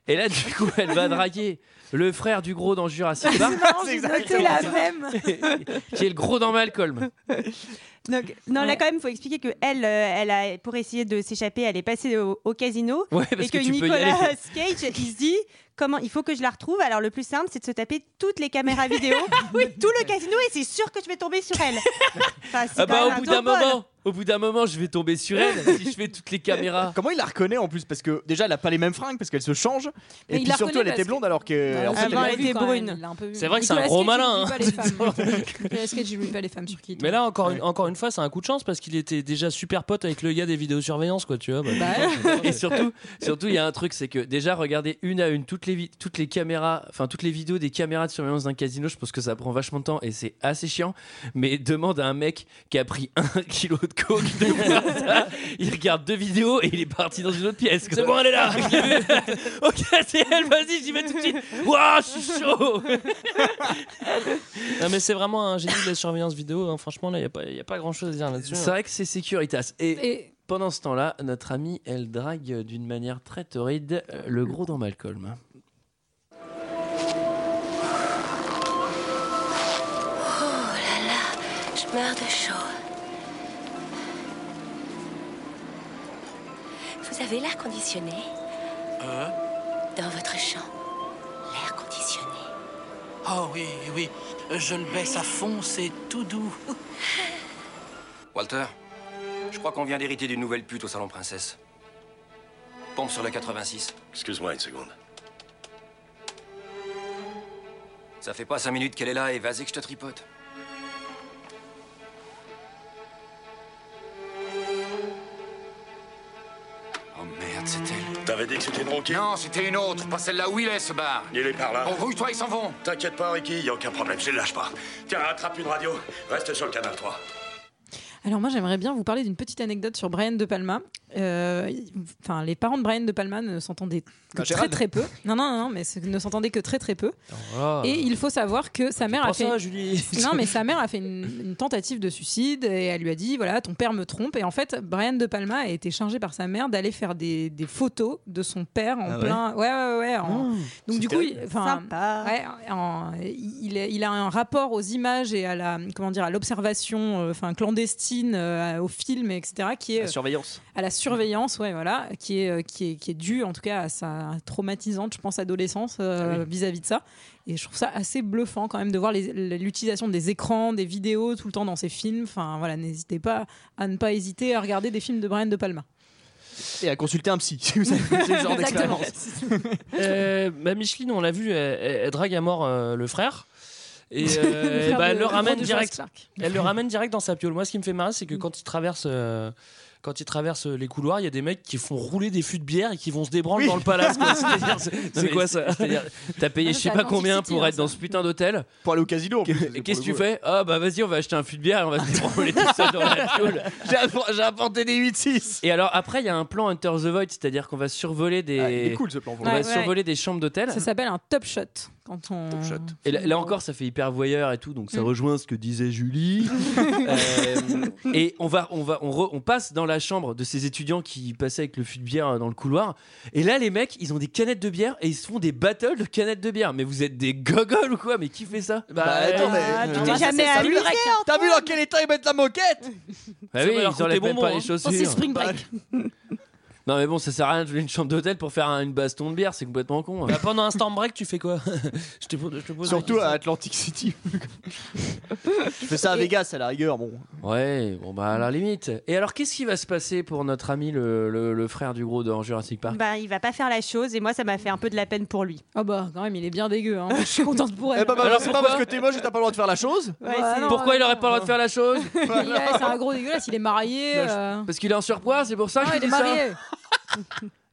et là, du coup, elle va draguer le frère du gros dans Jurassic Park, noté la même. qui est le gros dans Malcolm. Donc, non, là quand même, il faut expliquer que elle, euh, elle a, pour essayer de s'échapper, elle est passée au, au casino Ouais, parce et que, Nicolas. Cage, il se dit comment il faut que je la retrouve. Alors le plus simple, c'est de se taper toutes les caméras vidéo de tout le casino et c'est sûr que je vais tomber sur elle. Enfin, c'est Ah bah, au bout d'un moment, au bout d'un moment, je vais tomber sur elle si je fais toutes les caméras. Comment il la reconnaît en plus Parce que déjà, elle a pas les mêmes fringues parce qu'elle se change. Mais Et il puis la surtout, reconnaît elle était parce blonde que- alors que. en fait, Avant, elle- elle était quand même, brune. il l'a un peu vu. C'est vrai que c'est un Nicolas gros Cage, malin, il oublie pas les femmes. Nicolas Cage, il oublie pas les femmes sur qui il tombe. Mais là, encore une, encore une fois, c'est un coup de chance parce qu'il était déjà super pote avec le gars des vidéosurveillances, quoi, tu vois. bah, Et surtout, surtout, il y a un truc, c'est que déjà regarder une à une toutes les vi- toutes les caméras, enfin toutes les vidéos des caméras de surveillance d'un casino, je pense que ça prend vachement de temps et c'est assez chiant. Mais demande à un mec qui a pris un kilo de de faire ça, il regarde deux vidéos et il est parti dans une autre pièce. C'est bon, elle est là. ok, c'est elle, vas-y, j'y vais tout de suite. Waouh, je suis chaud. non, mais c'est vraiment un génie de la surveillance vidéo. hein. Franchement, là, il n'y a, pas- y a pas grand chose à dire là-dessus. C'est vrai que c'est Securitas. Et, Et pendant ce temps-là, notre amie, elle drague d'une manière très torride euh, le gros dans Malcolm. Oh là là, je meurs de chaud. Vous avez l'air conditionné dans votre champ. L'air conditionné. Oh oui, oui. Je le baisse à fond, c'est tout doux. Walter, je crois qu'on vient d'hériter d'une nouvelle pute au salon princesse. Pompe sur le 86. Excuse-moi une seconde. Ça fait pas cinq minutes qu'elle est là et vas-y que je te tripote. Merde, c'est elle. T'avais dit que c'était une ronquille Non, c'était une autre, pas celle-là où il est, ce bar. Il est par là. Bon, rouille-toi, ils s'en vont. T'inquiète pas, Ricky, y a aucun problème, je les lâche pas. Tiens, attrape une radio. Reste sur le canal 3. Alors moi j'aimerais bien vous parler d'une petite anecdote sur Brian De Palma. Euh, Enfin les parents de Brian De Palma ne s'entendaient que Bah, très très peu. Non non non mais ne s'entendaient que très très peu. Ah. Et il faut savoir que sa mère a fait ça, Julie. non mais sa mère a fait une, une tentative de suicide et elle lui a dit voilà ton père me trompe et en fait Brian De Palma a été chargé par sa mère d'aller faire des, des photos de son père en Ah ouais plein ouais ouais ouais, en- Mmh, donc du coup il, ouais, en- il, est- il a un rapport aux images et à la comment dire à l'observation euh, enfin clandestine euh, au film etc qui est La euh, surveillance. à la surveillance, ouais, voilà, qui est, euh, qui est, qui est due en tout cas à sa traumatisante, je pense, adolescence euh, vis-à-vis de ça. Et je trouve ça assez bluffant quand même de voir les- l'utilisation des écrans, des vidéos tout le temps dans ces films. Enfin voilà, n'hésitez pas à ne pas hésiter à regarder des films de Brian De Palma. Et à consulter un psy si vous avez ce genre Exactement. d'expérience. Euh, bah, Micheline, on l'a vu, elle, drague à mort euh, le frère. Et euh, frère bah, elle le le ramène direct. Elle le ramène direct dans sa piole. Moi, ce qui me fait marrer, c'est que quand il traverse, euh, quand il traverse les couloirs, il y a des mecs qui font rouler des fûts de bière et qui vont se débranler Oui. dans le palace. c'est- quoi ça t'as payé Ah, je sais pas combien pour être dans ça. ce putain d'hôtel. Pour aller au casino en plus. Et qu'est-ce que tu fais? Ah bah vas-y, on va acheter un fût de bière et on va se débranler tout seul dans la coup. J'ai appor- J'ai apporté des 8-6. Et alors après, il y a un plan Hunter the Void, c'est-à-dire qu'on va survoler des. Ah, il est cool ce plan. On va survoler des chambres d'hôtel. Ça s'appelle un top shot. Quand on... Et là, là encore, ça fait hyper voyeur et tout, donc ça Mm. rejoint ce que disait Julie. Euh, et on va, on va, on, re- on passe dans la chambre de ces étudiants qui passaient avec le fût de bière dans le couloir. Et là, les mecs, ils ont des canettes de bière et ils se font des battles de canettes de bière. Mais vous êtes des gogoles ou quoi? Mais qui fait ça? Bah, attends, mais. Ah, tu t'es jamais amusé. T'as vu dans quel état ils mettent la moquette? Bah oui, ils enlèvent même pas hein. les Oh, c'est chaussures. Spring Break. Non mais bon, ça sert à rien de jouer une chambre d'hôtel pour faire un- une baston de bière, c'est complètement con. hein. Bah, pendant un storm break, tu fais quoi? Je, te, pose- je te pose la Surtout à. Atlantic City. tu fais ça à Vegas à la rigueur, bon. Ouais, bon bah à la limite. Et alors qu'est-ce qui va se passer pour notre ami le, le- le frère du gros dans Jurassic Park? Bah, il va pas faire la chose et moi ça m'a fait un peu de la peine pour lui. Ah bah quand même, il est bien dégueu. Hein. Je suis contente pour elle. Eh bah, bah, Alors, c'est pas pourquoi parce que t'es moche et t'as pas le droit de faire la chose. Ouais, Bah, Pourquoi il aurait pas le droit de faire la chose? Il est- C'est un gros dégueulasse, il est marié. euh. Parce qu'il est en surpoids, c'est pour ça Non, que je il est ça. marié.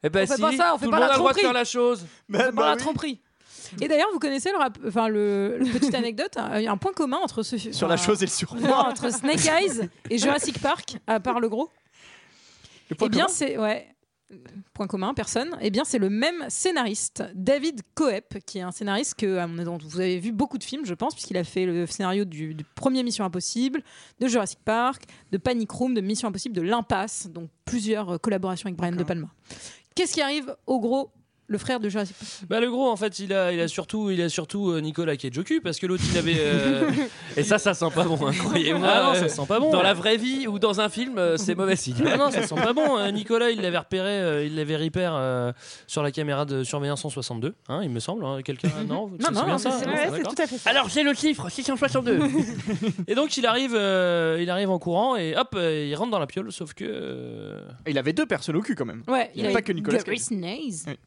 Eh ben On fait si, pas ça, on fait tout pas le monde la a le droit de tromperie. faire la chose. On fait pas la tromperie. Et d'ailleurs, vous connaissez le, rap- enfin, le, le- petite anecdote, hein, il y a un point commun entre ce Sur la enfin, chose et le non, entre Snake Eyes et Jurassic Park, à part le gros. Le point eh bien, commun c'est ouais. Point commun, personne. Eh bien, c'est le même scénariste, David Coep, qui est un scénariste que à mon avis, dont vous avez vu beaucoup de films, je pense, puisqu'il a fait le scénario du, du premier Mission Impossible, de Jurassic Park, de Panic Room, de Mission Impossible, de l'Impasse, donc plusieurs euh, collaborations avec Brian De Palma. Qu'est-ce qui arrive au gros, le frère de Jurassic Park Bah le gros en fait il a, il a surtout il a surtout euh, Nicolas Cage au cul parce que l'autre il avait euh, Et ça, ça sent pas bon, hein, croyez-moi. Ah non, ça sent pas bon. Dans la vraie vie ou dans un film, euh, c'est mauvais signe. Ah non ça sent pas bon Euh, Nicolas il l'avait repéré euh, il l'avait repéré euh, sur la caméra de surveillance 162 hein, il me semble hein. quelqu'un non Non, c'est non, bien non, ça c'est- Non, ouais, c'est d'accord. tout à fait ça. Alors j'ai le chiffre 662. et donc il arrive euh, il arrive en courant et hop euh, il rentre dans la piole sauf que euh, Il avait deux personnes au cul quand même. Ouais, Il n'y a a pas que Nicolas. Gary Sinise. Oui.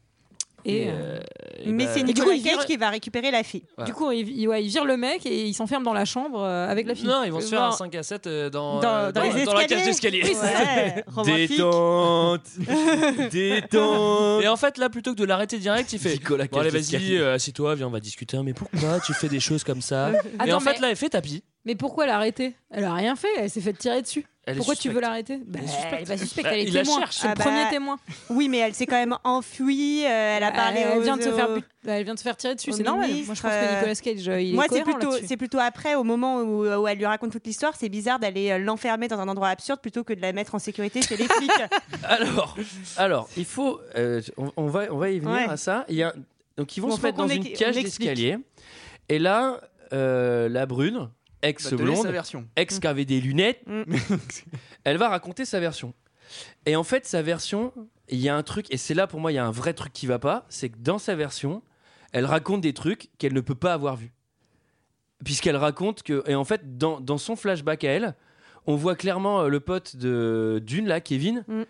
Et, et, euh, euh, et Mais bah, c'est Nicolas Cage vire- qui va récupérer la fille. Du coup, il, il- ouais, il vire le mec et il s'enferme dans la chambre euh, avec la fille. non ils vont se faire un Genre- 5 à 7 euh, dans, Dans- euh, dans les la escaliers. cage d'escalier Ouais. Détente Détente Et en fait, là, plutôt que de l'arrêter direct, il fait Nicolas Bon, allez, vas-y, euh, assieds-toi, viens, on va discuter. Mais pourquoi tu fais des choses comme ça? Et Attends, en fait, mais- là, elle fait tapis. Mais pourquoi l'arrêter? Elle a rien fait, elle s'est fait tirer dessus. Elle pourquoi tu veux l'arrêter bah, Elle est suspecte. Elle est pas suspecte, Bah, elle est il la témoin. cherche. C'est le Ah bah, premier témoin. Oui, mais elle s'est quand même enfuie. euh, elle a parlé elle, vient de se faire, bah, elle vient de se faire tirer dessus, c'est normal. Moi, je pense que euh, Nicolas Cage, euh, il Moi, est c'est cohérent plutôt, c'est plutôt après, au moment où, où elle lui raconte toute l'histoire, c'est bizarre d'aller euh, l'enfermer dans un endroit absurde plutôt que de la mettre en sécurité chez les flics. Alors, alors, il faut. euh, on, on va, on va y venir Ouais. à ça. Il y a, donc, ils vont Bon, se mettre dans une cage d'escalier. Et là, euh, la brune, ex-blonde, sa version. ex qui avait des lunettes, Mm. elle va raconter sa version. Et en fait, sa version, il y a un truc, et c'est là pour moi, il y a un vrai truc qui va pas, c'est que dans sa version, elle raconte des trucs qu'elle ne peut pas avoir vus. Puisqu'elle raconte que, et en fait, dans, dans son flashback à elle, on voit clairement euh, le pote de Dune, là, Kevin, Mm.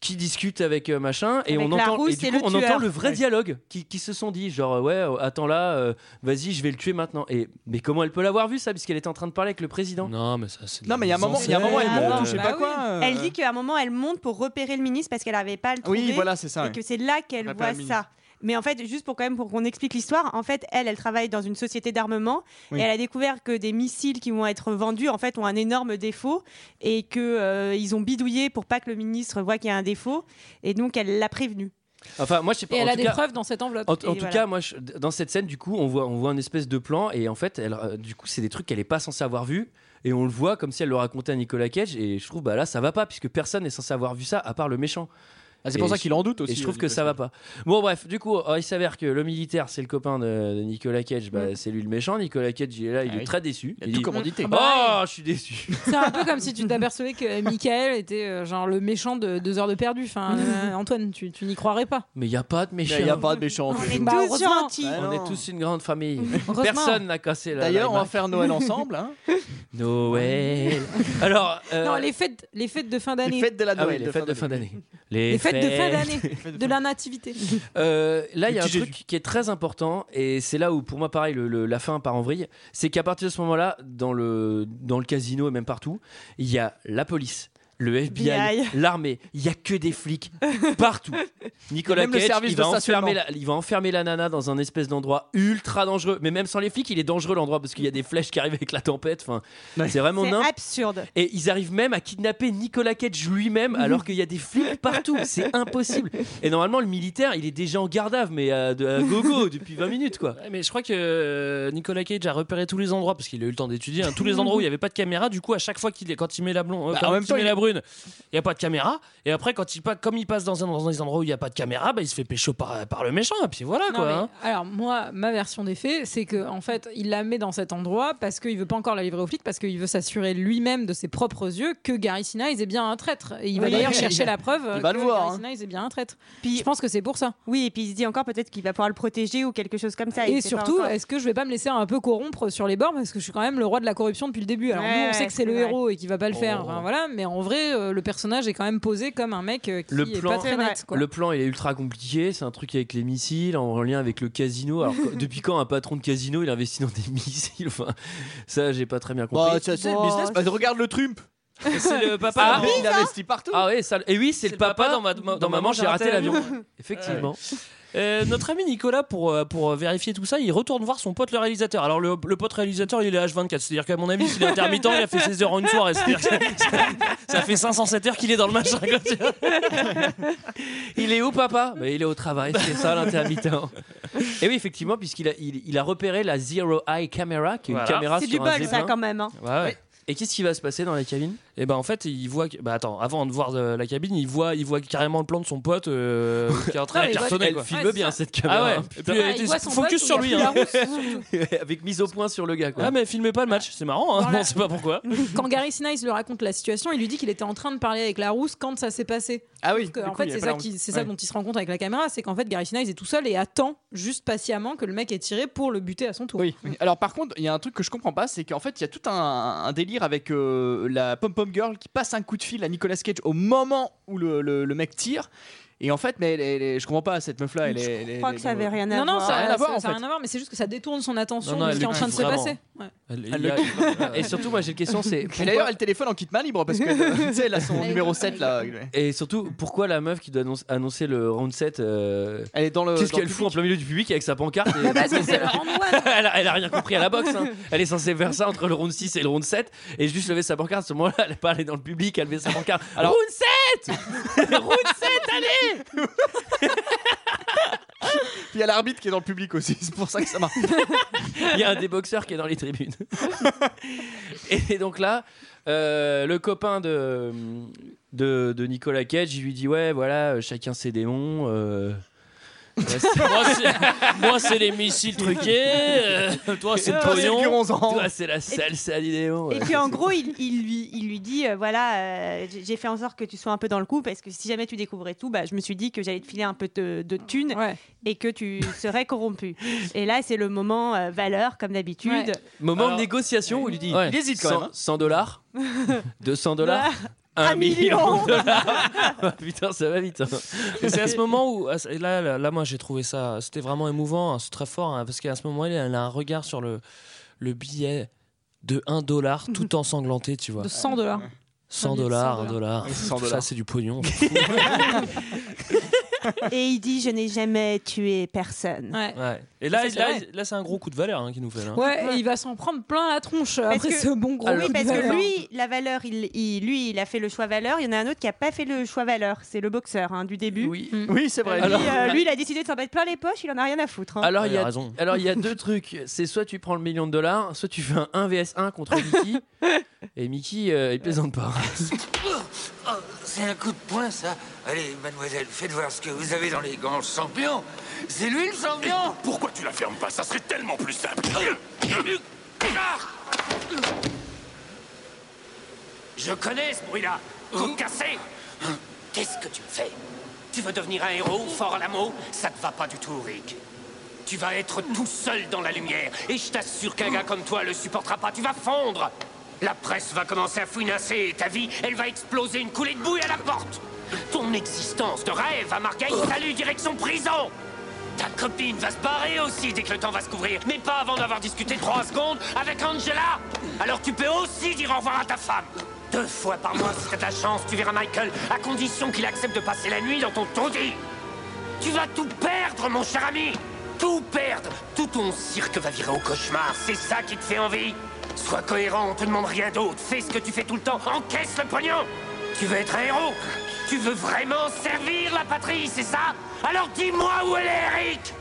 Qui discute avec euh, machin, et Avec on entend, et du et coup, le on entend le vrai Ouais. dialogue qui, qui se sont dit, genre, euh, ouais, euh, attends là, euh, vas-y, je vais le tuer maintenant. Et, mais comment elle peut l'avoir vu, ça, puisqu'elle était en train de parler avec le président? Non, mais ça, c'est. Non, mais il y a un moment, il y a un moment, elle monte ou je sais bah pas oui. quoi. euh, Elle dit qu'à un moment, elle monte pour repérer le ministre parce qu'elle n'arrivait pas le trouver. Oui, voilà, c'est ça. et ouais. que c'est là qu'elle voit ça. Mais en fait, juste pour quand même pour qu'on explique l'histoire, en fait, elle, elle travaille dans une société d'armement Oui. et elle a découvert que des missiles qui vont être vendus en fait ont un énorme défaut et que euh, ils ont bidouillé pour pas que le ministre voit qu'il y a un défaut et donc elle l'a prévenu. Enfin, moi, je sais pas. Et en elle a des cas- preuves dans cette enveloppe. En, tout voilà. cas, moi, je- dans cette scène, du coup, on voit, on voit un espèce de plan et en fait, elle, euh, du coup, c'est des trucs qu'elle est pas censée avoir vu et on le voit comme si elle le racontait à Nicolas Cage et je trouve bah là, ça va pas puisque personne n'est censé avoir vu ça à part le méchant. Ah, c'est pour ça qu'il en doute aussi. Et je trouve euh, que ça va pas. Bon, bref, du coup, euh, il s'avère que le militaire, c'est le copain de, de Nicolas Cage, bah, c'est lui le méchant. Nicolas Cage, il est là, il Ah est oui. très déçu. Il a Il tout dit, commandité. Oh, je suis déçu. C'est un peu comme si tu t'apercevais que Michael était euh, genre le méchant de deux heures de perdu. Enfin, euh, Antoine, tu, tu n'y croirais pas. Mais il y a pas de méchant. Il n'y a pas de méchant. On est Bah, tous heureusement. gentils. Ouais, On non. est tous une grande famille. Heureusement. Personne n'a cassé la. D'ailleurs, on va faire Noël ensemble. hein. Noël. Alors. euh, Non, les fêtes, les fêtes de fin Les d'année. fêtes de la ah oui, Noël. les fêtes de fin d'année. Les fêtes de fin d'année. de la nativité. Euh, là, il y a un truc qui est très important et c'est là où, pour moi, pareil, le- le- la fin part en vrille. C'est qu'à partir de ce moment-là, dans le, dans le casino et même partout, il y a la police. Le FBI, FBI. l'armée, il y a que des flics partout. Nicolas Cage, il va, enfermer la, il va enfermer la nana dans un espèce d'endroit ultra dangereux. Mais même sans les flics, il est dangereux l'endroit parce qu'il y a des flèches qui arrivent avec la tempête. Enfin, Ouais. c'est vraiment C'est n'importe absurde. et ils arrivent même à kidnapper Nicolas Cage lui-même alors qu'il y a des flics partout. C'est impossible. Et normalement, le militaire, il est déjà en vue, mais à, de- à gogo depuis 20 minutes, quoi. Ouais, mais je crois que euh, Nicolas Cage a repéré tous les endroits parce qu'il a eu le temps d'étudier hein, tous les endroits où il n'y avait pas de caméra. Du coup, à chaque fois qu'il est quand il met la blonde, Bah, quand en même il temps, met il- la brune il y a pas de caméra. Et après, quand il passe, comme il passe dans un dans des endroits où il y a pas de caméra, bah, il se fait pécho par, par le méchant. Et puis voilà Non, quoi. mais hein. alors moi, ma version des faits, c'est que en fait, il la met dans cet endroit parce qu'il veut pas encore la livrer aux flics, parce qu'il veut s'assurer lui-même de ses propres yeux que Gary Sinise est bien un traître. Et il va d'ailleurs Il- chercher la preuve il va que le voir, Gary hein. Sinise est bien un traître. je pense que c'est pour ça. Oui, et puis il se dit encore peut-être qu'il va pouvoir le protéger ou quelque chose comme ça. Et surtout, encore. est-ce que je vais pas me laisser un peu corrompre sur les bords parce que je suis quand même le roi de la corruption depuis le début? Alors Ouais, nous, on sait que c'est c'est le vrai. héros et qu'il va pas le faire. Oh. Enfin, voilà, mais en vrai, euh, le personnage est quand même posé comme un mec euh, qui Le est plan, pas très net. Quoi. le plan, il est ultra compliqué. C'est un truc avec les missiles en lien avec le casino. Alors, depuis quand un patron de casino il investit dans des missiles? Enfin, ça, j'ai pas très bien compris. Bah, c'est le business. Bah, regarde le Trump. C'est le papa. Ah, dans- oui, il investit partout. Ah oui, ça, et oui, c'est le, papa, dans ma- dans Maman, j'ai raté l'avion. Effectivement. Euh, notre ami Nicolas, pour, euh, pour vérifier tout ça, il retourne voir son pote le réalisateur. Alors, le, le pote réalisateur, il est H24. C'est-à-dire qu'à mon avis, s'il est intermittent, il a fait 16 heures en une soirée. C'est-à-dire que ça, ça fait 507 heures qu'il est dans le machin. quoi, tu vois. Il est où, papa? Bah, Il est au travail, c'est ça l'intermittent. Et oui, effectivement, puisqu'il a, il, il a repéré la Zero Eye Camera, qui est Voilà. une caméra C'est sur du un bol, ça, zeppelin. quand même. hein. Ouais, ouais. Et qu'est-ce qui va se passer dans la cabine? Et ben en fait, il voit. que- Bah attends, avant de voir euh, la cabine, il voit, il voit carrément le plan de son pote euh, qui est en train de il cartonner. elle quoi. filme bien cette caméra. Ah ouais. hein, Et puis voit son focus sur lui. il hein. Avec mise au point sur le gars. Quoi. Ah mais filmez pas le match, c'est marrant. Hein. Voilà. On sait pas pourquoi. Quand Gary Sinise lui raconte la situation, il lui dit qu'il était en train de parler avec la rousse quand ça s'est passé. Ah oui. Que, en coup, fait, il c'est ça, qui, c'est ça dont il se rend compte avec la caméra, c'est qu'en fait, Gary Sinise est tout seul et attend juste patiemment que le mec ait tiré pour le buter à son tour. Oui. Alors par contre, il y a un truc que je comprends pas, c'est qu'en fait, il y a tout un, délire avec euh, la pom girl qui passe un coup de fil à Nicolas Cage au moment où le, le- le mec tire. Et en fait, mais elle est- elle est- je comprends pas cette meuf là. Elle est, elle est- Je crois elle que est ça avait rien à Non, non, voir. ça rien n'a à voir, en fait. rien à voir, mais c'est juste que ça détourne son attention Non, non, de ce elle qui est en train de se vraiment. passer. Ouais. Elle- Elle il le y a- kiffe. Et surtout, moi j'ai une question c'est. Et pourquoi- d'ailleurs, elle téléphone en kit main libre parce que euh, tu sais, elle a son numéro 7 là. Et surtout, pourquoi la meuf qui doit annoncer, le round 7 euh, Elle est dans le. Qu'est-ce qu'elle fout en plein milieu du public avec sa pancarte et- Parce que c'est elle, a, elle a rien compris à la boxe. hein. Elle est censée faire ça entre le round 6 et le round 7 et juste lever sa pancarte. À ce moment-là, elle est pas allée dans le public, elle lever sa pancarte. Alors- round 7 Round 7, allez il y a l'arbitre qui est dans le public aussi, c'est pour ça que ça marche. Il y a un des boxeurs qui est dans les tribunes. et donc là, euh, le copain de, de, Nicolas Cage, il lui dit Ouais, voilà, chacun ses démons. euh, moi, c'est- moi, c'est les missiles truqués. euh, toi, c'est le le pognon. Toi, c'est la salsa démons. Et ouais. puis en gros, il, il lui, il lui dit euh, voilà, euh, j'ai j'ai fait en sorte que tu sois un peu dans le coup parce que si jamais tu découvrais tout, bah, je me suis dit que j'allais te filer un peu de, de thunes Ouais. et que tu serais corrompu. Et là, c'est le moment euh, valeur, comme d'habitude. Ouais. Moment Alors- de négociation où il lui dit Ouais. Il hésite quand 100, même. hein. 100 dollars, 200 dollars, Un 1 million million. de dollars. Ah, Putain, ça va vite. hein. Et c'est à ce moment où, ce- là, là, là, moi, j'ai trouvé ça, c'était vraiment émouvant, hein, c'est très fort, hein, parce qu'à ce moment-là, elle a un regard sur le, le billet de 1 dollar tout ensanglanté, tu vois. De 100 dollars. 100 Un billet de dollars, 100 1 dollar. Oui, 100 Tout ça, dollars. c'est du pognon. Et il dit je n'ai jamais tué personne. Ouais. Ouais. Et là, Ça, là, là, c'est un gros coup de valeur hein, qu'il nous fait. Là. Ouais, et il va s'en prendre plein la tronche Parce après que- ce bon gros oui, coup de parce valeur. que lui, la valeur, il, il- lui, il a fait le choix valeur. Il y en a un autre qui n'a pas fait le choix valeur. C'est le boxeur hein, du début. Oui. Oui, c'est vrai. Lui, Alors- euh, lui, il a décidé de s'en mettre plein les poches. Il en a rien à foutre. hein. Alors, Ouais, il y a a, raison. alors, il y a deux trucs. C'est soit tu prends le million de dollars, soit tu fais un 1 vs 1 contre Mickey. Et Mickey, euh, il plaisante pas. Oh, c'est un coup de poing, ça. Allez, mademoiselle, faites voir ce que vous avez dans les gants. Champion C'est lui le champion Pourquoi tu la fermes pas? Ça serait tellement plus simple. Je connais ce bruit-là. Tout cassé. Qu'est-ce que tu me fais? Tu veux devenir un héros fort à la mot? Ça te va pas du tout, Rick. Tu vas être tout seul dans la lumière. Et je t'assure qu'un gars comme toi le supportera pas. Tu vas fondre. La presse va commencer à fouinasser et ta vie, elle va exploser une coulée de bouille à la porte. Ton existence de rêve à Margate, salut, direction prison. Ta copine va se barrer aussi dès que le temps va se couvrir, mais pas avant d'avoir discuté trois secondes avec Angela. Alors tu peux aussi dire au revoir à ta femme. Deux fois par mois, si t'as de la chance, tu verras Michael, à condition qu'il accepte de passer la nuit dans ton taudis. Tu vas tout perdre, mon cher ami. Tout perdre. Tout ton cirque va virer au cauchemar, c'est ça qui te fait envie. Sois cohérent, on te demande rien d'autre, fais ce que tu fais tout le temps, encaisse le pognon. Tu veux être un héros. Tu veux vraiment servir la patrie, c'est ça? Alors dis-moi où elle est, Eric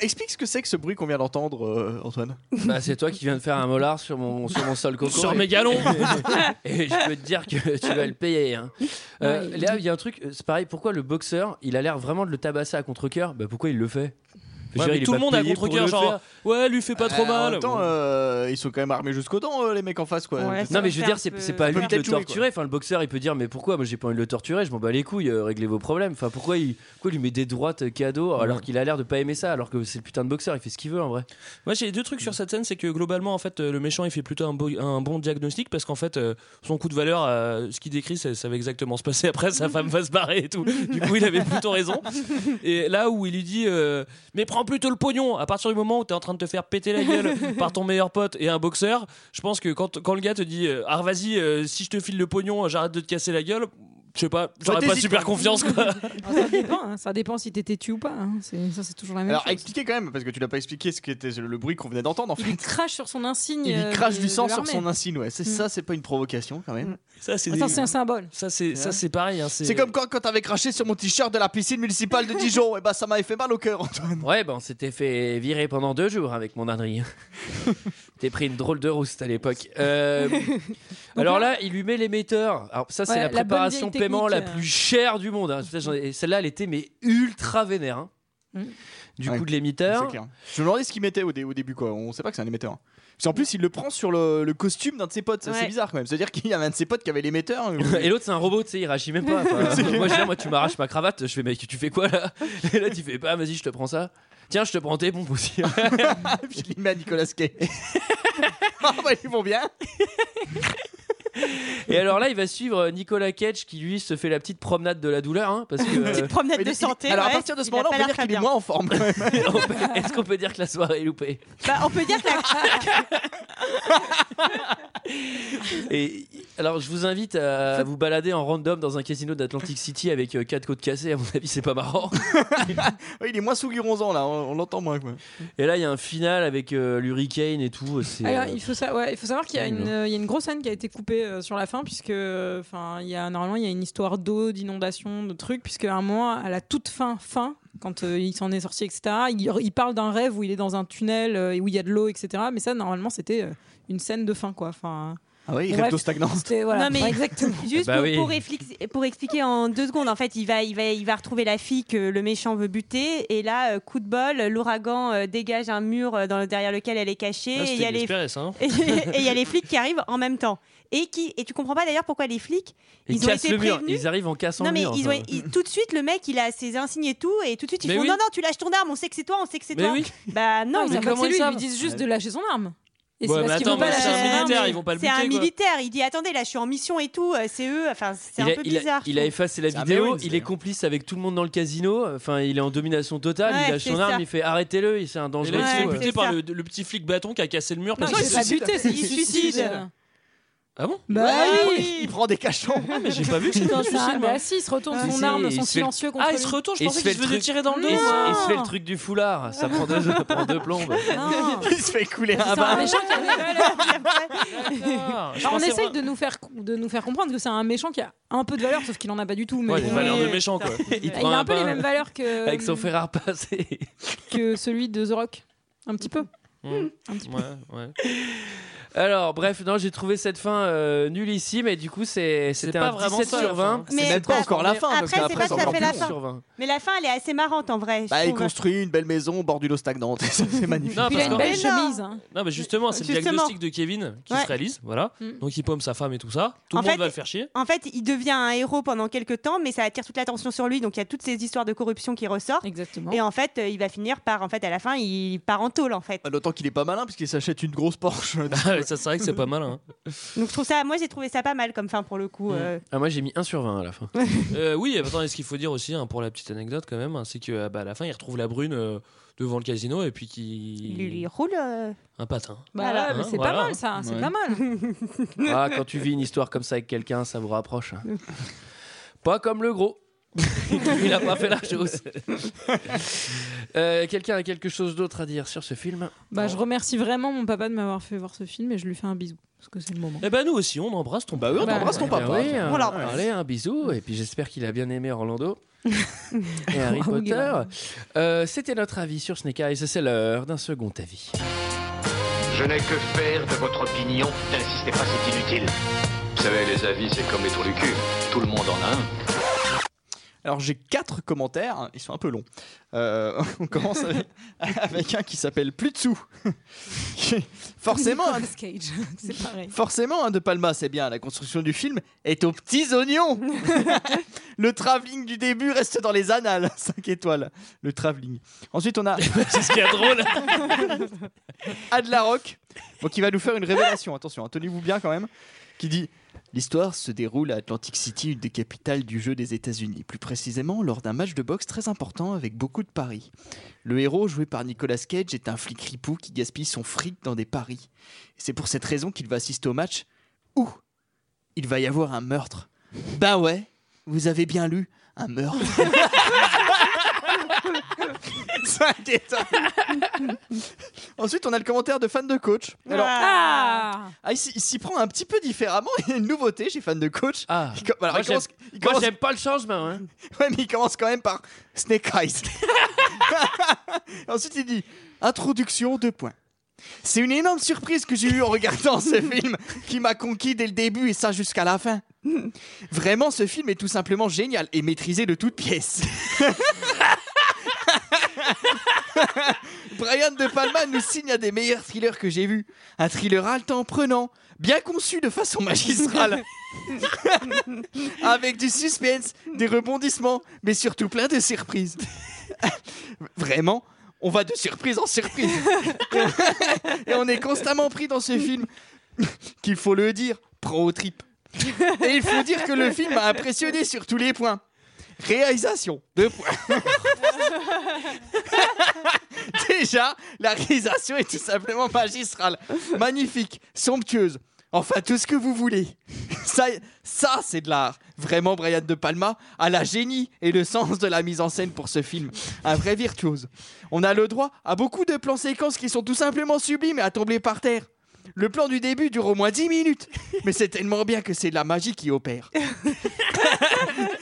Explique ce que c'est que ce bruit qu'on vient d'entendre, euh, Antoine. Bah, c'est toi qui viens de faire un molar sur mon, sur mon sol coco. Sur Et- mes galons. Et je peux te dire que tu vas le payer. hein. Euh, là, il y a un truc, euh, c'est pareil, pourquoi le boxeur, il a l'air vraiment de le tabasser à contre-coeur? Bah pourquoi il le fait? Ouais, dire, mais il est tout le monde a le genre, ouais, lui fait pas trop Euh, En mal. même temps, euh, ils sont quand même armés jusqu'aux dents, euh, les mecs en face, quoi. Ouais, Non mais je veux dire c'est pas à lui de le torturer enfin le boxeur il peut dire mais pourquoi? Moi j'ai pas envie de le torturer je m'en bats les couilles euh, réglez vos problèmes enfin pourquoi il lui met des droites cadeaux alors qu'il a l'air de pas aimer ça alors que c'est le putain de boxeur il fait ce qu'il veut en vrai Moi j'ai deux trucs sur cette scène, c'est que globalement en fait le méchant il fait plutôt un, beau- un bon diagnostic parce qu'en fait euh, son coup de valeur, euh, ce qu'il décrit, ça, ça va exactement se passer après, sa femme va se barrer et tout. Du coup il avait plutôt raison. Et là où il lui dit mais prends plutôt le pognon, à partir du moment où t'es en train de te faire péter la gueule par ton meilleur pote et un boxeur, je pense que quand, quand le gars te dit euh, ah vas-y euh, si je te file le pognon j'arrête de te casser la gueule, je sais pas, j'aurais pas super confiance quoi. Ça dépend, hein. ça dépend si t'es têtu ou pas. hein. C'est- Ça, c'est toujours la même Alors, chose. expliquez quand même, parce que tu n'as pas expliqué ce qu'était le bruit qu'on venait d'entendre en Il fait. lui crache sur son insigne. Il euh, crache du sang sur son insigne, ouais. C'est Mm. ça, c'est pas une provocation quand même. Ça c'est Attends, des- c'est un symbole. ça c'est ça c'est pareil. hein, C'est comme quand, quand t'avais craché sur mon t-shirt de la piscine municipale de Dijon, et bah ça m'avait fait mal au cœur, Antoine. ouais ben on s'était fait virer pendant deux jours avec mon ânerie t'es pris une drôle de rouste à l'époque Euh, alors là il lui met l'émetteur alors ça c'est Ouais, la la préparation vieille paiement la technique, euh. plus chère du monde hein. Celle-là elle était mais ultra vénère hein. Mm. du Ouais, coup de l'émetteur. Je me demandais ce qu'il mettait au, dé- au début, quoi. On sait pas que c'est un émetteur. Parce qu'en plus, il le prend sur le, le costume d'un de ses potes. C'est bizarre quand même. C'est-à-dire qu'il y avait un de ses potes qui avait l'émetteur. Et l'autre, c'est un robot, tu sais, il réagit même pas. Enfin, moi, je dis, moi, tu m'arraches ma cravate. Je fais, mec, tu fais quoi là? Et là, tu fais, bah, vas-y, je te prends ça. Tiens, je te prends tes pompes aussi. Puis je l'y mets à Nicolas Cage. Ah bah ils vont bien. Et alors là, il va suivre Nicolas Cage qui, lui, se fait la petite promenade de la douleur. hein, parce que. Petite promenade de santé. Alors à partir de ce moment-là, on peut dire qu'il est moins en forme. Est-ce qu'on peut dire que la soirée est loupée? Bah, on peut dire que la... Et alors, je vous invite à vous balader en random dans un casino d'Atlantic City avec euh, quatre côtes cassées. À mon avis, c'est pas marrant. Ouais, il est moins sous Guironzan là, on, on l'entend moins. Quoi. Et là, il y a un final avec euh, l'Hurricane et tout. C'est. Alors, euh, il faut, sa- ouais, il faut savoir qu'il y, a une, euh, il y a une grosse scène qui a été coupée euh, sur la fin, puisque euh, enfin, il y a, normalement il y a une histoire d'eau, d'inondation, de trucs, puisque à un moment, à la toute fin, fin quand euh, il s'en est sorti, etc., il, il parle d'un rêve où il est dans un tunnel euh, et où il y a de l'eau, etc. Mais ça, normalement, c'était euh, une scène de fin, quoi. Enfin, Ah oui, il Bref, rêve d'eau stagnante. c'était- voilà, Non, mais- exactement. Juste Bah pour, oui. pour réflix- pour expliquer en deux secondes, en fait, il va, il, va, il va retrouver la fille que le méchant veut buter. Et là, euh, coup de bol, l'ouragan euh, dégage un mur euh, derrière lequel elle est cachée. Ah, et il y a les Gaspard, ça, hein. et et il y a les flics qui arrivent en même temps. Et, qui, et tu comprends pas d'ailleurs pourquoi les flics, Ils, ils ont cassent été le mur. prévenus. Ils arrivent en cassant non le mais mur. ils ont, ils- tout de suite le mec il a ses insignes et tout et tout de suite ils Mais font oui. non non tu lâches ton arme on sait que c'est toi on sait que c'est toi oui. bah non Non, ils mais comment lui, ils lui disent juste de lâcher son arme. Et Ouais, c'est mais qu'il attends, c'est un militaire, ils vont pas le c'est buter. un quoi. militaire il dit attendez là je suis en mission et tout euh, c'est eux enfin c'est un a, peu il a- bizarre il a effacé la C'est un vidéo, il c'est- est complice avec tout le monde dans le casino. Enfin, il est en domination totale. Ouais, il lâche c'est son ça. arme, il fait arrêtez-le, il- c'est un Et danger. là, il se fait buter c'est par le, le petit flic bâton qui a cassé le mur. Parce il que s'est pas c'est- buté, c'est Il il se suicide. Ah bon Bah il, oui. prend, il prend des cachons. Ah, mais j'ai pas vu que c'était un suicide. bah si, il se retourne Ouais. son Si, arme, son silencieux contre Ah, il se retourne, je pensais se fait qu'il se le faisait truc- tirer dans le dos. il, se- moi. il se fait le truc du foulard, ça prend deux, ça prend deux plombes. Non. Il se fait couler un C'est un bain. méchant qui a des valeurs. D'accord. Je Alors, on essaye de nous, faire, de nous faire comprendre que c'est un méchant qui a un peu de valeur, sauf qu'il en a pas du tout. Mais Ouais, des bon, valeurs de il- méchant, quoi. Il a un peu les bain mêmes valeurs que, avec son fer à repasser. que celui de The Rock. Un petit peu. Mmh. Un petit peu. Ouais, ouais. Alors, bref, non, j'ai trouvé cette fin euh, nullissime et du coup, c'est- c'était pas un vraiment 17 ça, sur la 20. fin. C'est Mais même pas encore la fin. parce après, c'est qu'après, pas tout à encore fait la plus. fin. sur 20. mais la fin elle est assez marrante en vrai je Bah, il trouve. construit une belle maison au bord d'une eau stagnante. C'est magnifique. Non, Puis il a parce une belle Mais non. chemise. hein. Non, mais justement, c'est le Justement. diagnostic de Kevin qui Ouais. se réalise, voilà. Mm. Donc il paume sa femme et tout ça. Tout En le monde fait- va le faire chier. en fait il devient un héros pendant quelques temps mais ça attire toute l'attention sur lui donc il y a toutes ces histoires de corruption qui ressortent Exactement. et en fait euh, il va finir par en fait à la fin il part en tôle en fait Bah, D'autant qu'il est pas malin puisqu'il s'achète une grosse Porsche. Ouais, ça, c'est vrai que c'est pas malin. hein. donc je trouve ça moi j'ai trouvé ça pas mal comme fin pour le coup euh. Ah, moi, j'ai mis 1 sur 20 à la fin. Euh, oui, attends, et ce qu'il faut dire aussi, hein, pour la petite anecdote quand même, hein, c'est que bah, à la fin, il retrouve la brune euh, devant le casino et puis il, qui. lui roule euh. Un patin. Bah Voilà. mais Hein, c'est voilà. pas mal ça, c'est Ouais. pas mal. Ah, quand tu vis une histoire comme ça avec quelqu'un, ça vous rapproche. Pas comme le gros. Il a pas fait la chose. Euh, Quelqu'un a quelque chose d'autre à dire sur ce film? Bah, je remercie vraiment mon papa de m'avoir fait voir ce film et je lui fais un bisou parce que c'est le moment. Eh ben nous aussi, on embrasse ton Bah oui, on Bah, embrasse ton ben papa. oui, un- Voilà. Allez, un bisou. Et puis j'espère qu'il a bien aimé Orlando. et Harry Potter. Euh, C'était notre avis sur Snake Eyes. C'est l'heure d'un second avis. Je n'ai que faire de votre opinion. N'insistez pas, c'est inutile. Vous savez, les avis, c'est comme les trous du cul. Tout le monde en a un. Alors j'ai quatre commentaires, ils sont un peu longs. Euh, on commence avec, avec un qui s'appelle Plus de sous. forcément, un, Nicolas Cage, c'est pareil. forcément, un De Palma, c'est bien. La construction du film est aux petits oignons. le travelling du début reste dans les annales. 5 étoiles. Le travelling. Ensuite, on a C'est ce qui est drôle. Ad La Rock, bon, qui va nous faire une révélation. Attention, hein, tenez-vous bien quand même. Qui dit L'histoire se déroule à Atlantic City, une des capitales du jeu des États-Unis, plus précisément lors d'un match de boxe très important avec beaucoup de paris. Le héros, joué par Nicolas Cage, est un flic ripou qui gaspille son fric dans des paris. C'est pour cette raison qu'il va assister au match où il va y avoir un meurtre. Ben ouais, vous avez bien lu, un meurtre. Ensuite, on a le commentaire de fan de coach. Alors, Ah ah, il s'y il s'y prend un petit peu différemment. Il y a une nouveauté chez fan de coach. Ah. Il alors, Moi, il commence- j'aime- il Moi, commence- j'aime pas le changement. hein. Ouais, mais il commence quand même par Snake Eyes. Ensuite, il dit Introduction, deux points. C'est une énorme surprise que j'ai eue en regardant ce film qui m'a conquis dès le début et ça jusqu'à la fin. Vraiment, ce film est tout simplement génial et maîtrisé de toutes pièces. Brian De Palma nous signe un des meilleurs thrillers que j'ai vus. Un thriller haletant, prenant, bien conçu de façon magistrale. Avec du suspense, des rebondissements, mais surtout plein de surprises. Vraiment, on va de surprise en surprise. Et on est constamment pris dans ce film qu'il faut le dire, au trip. Et il faut dire que le film m'a impressionné sur tous les points. Réalisation, deux points. Déjà, la réalisation est tout simplement magistrale, magnifique, somptueuse. Enfin, tout ce que vous voulez. Ça, c'est de l'art. Vraiment, Brian De Palma a la génie et le sens de la mise en scène pour ce film. Un vrai virtuose. On a le droit à beaucoup de plans séquences qui sont tout simplement sublimes et à tomber par terre. Le plan du début dure au moins 10 minutes, mais c'est tellement bien que c'est de la magie qui opère.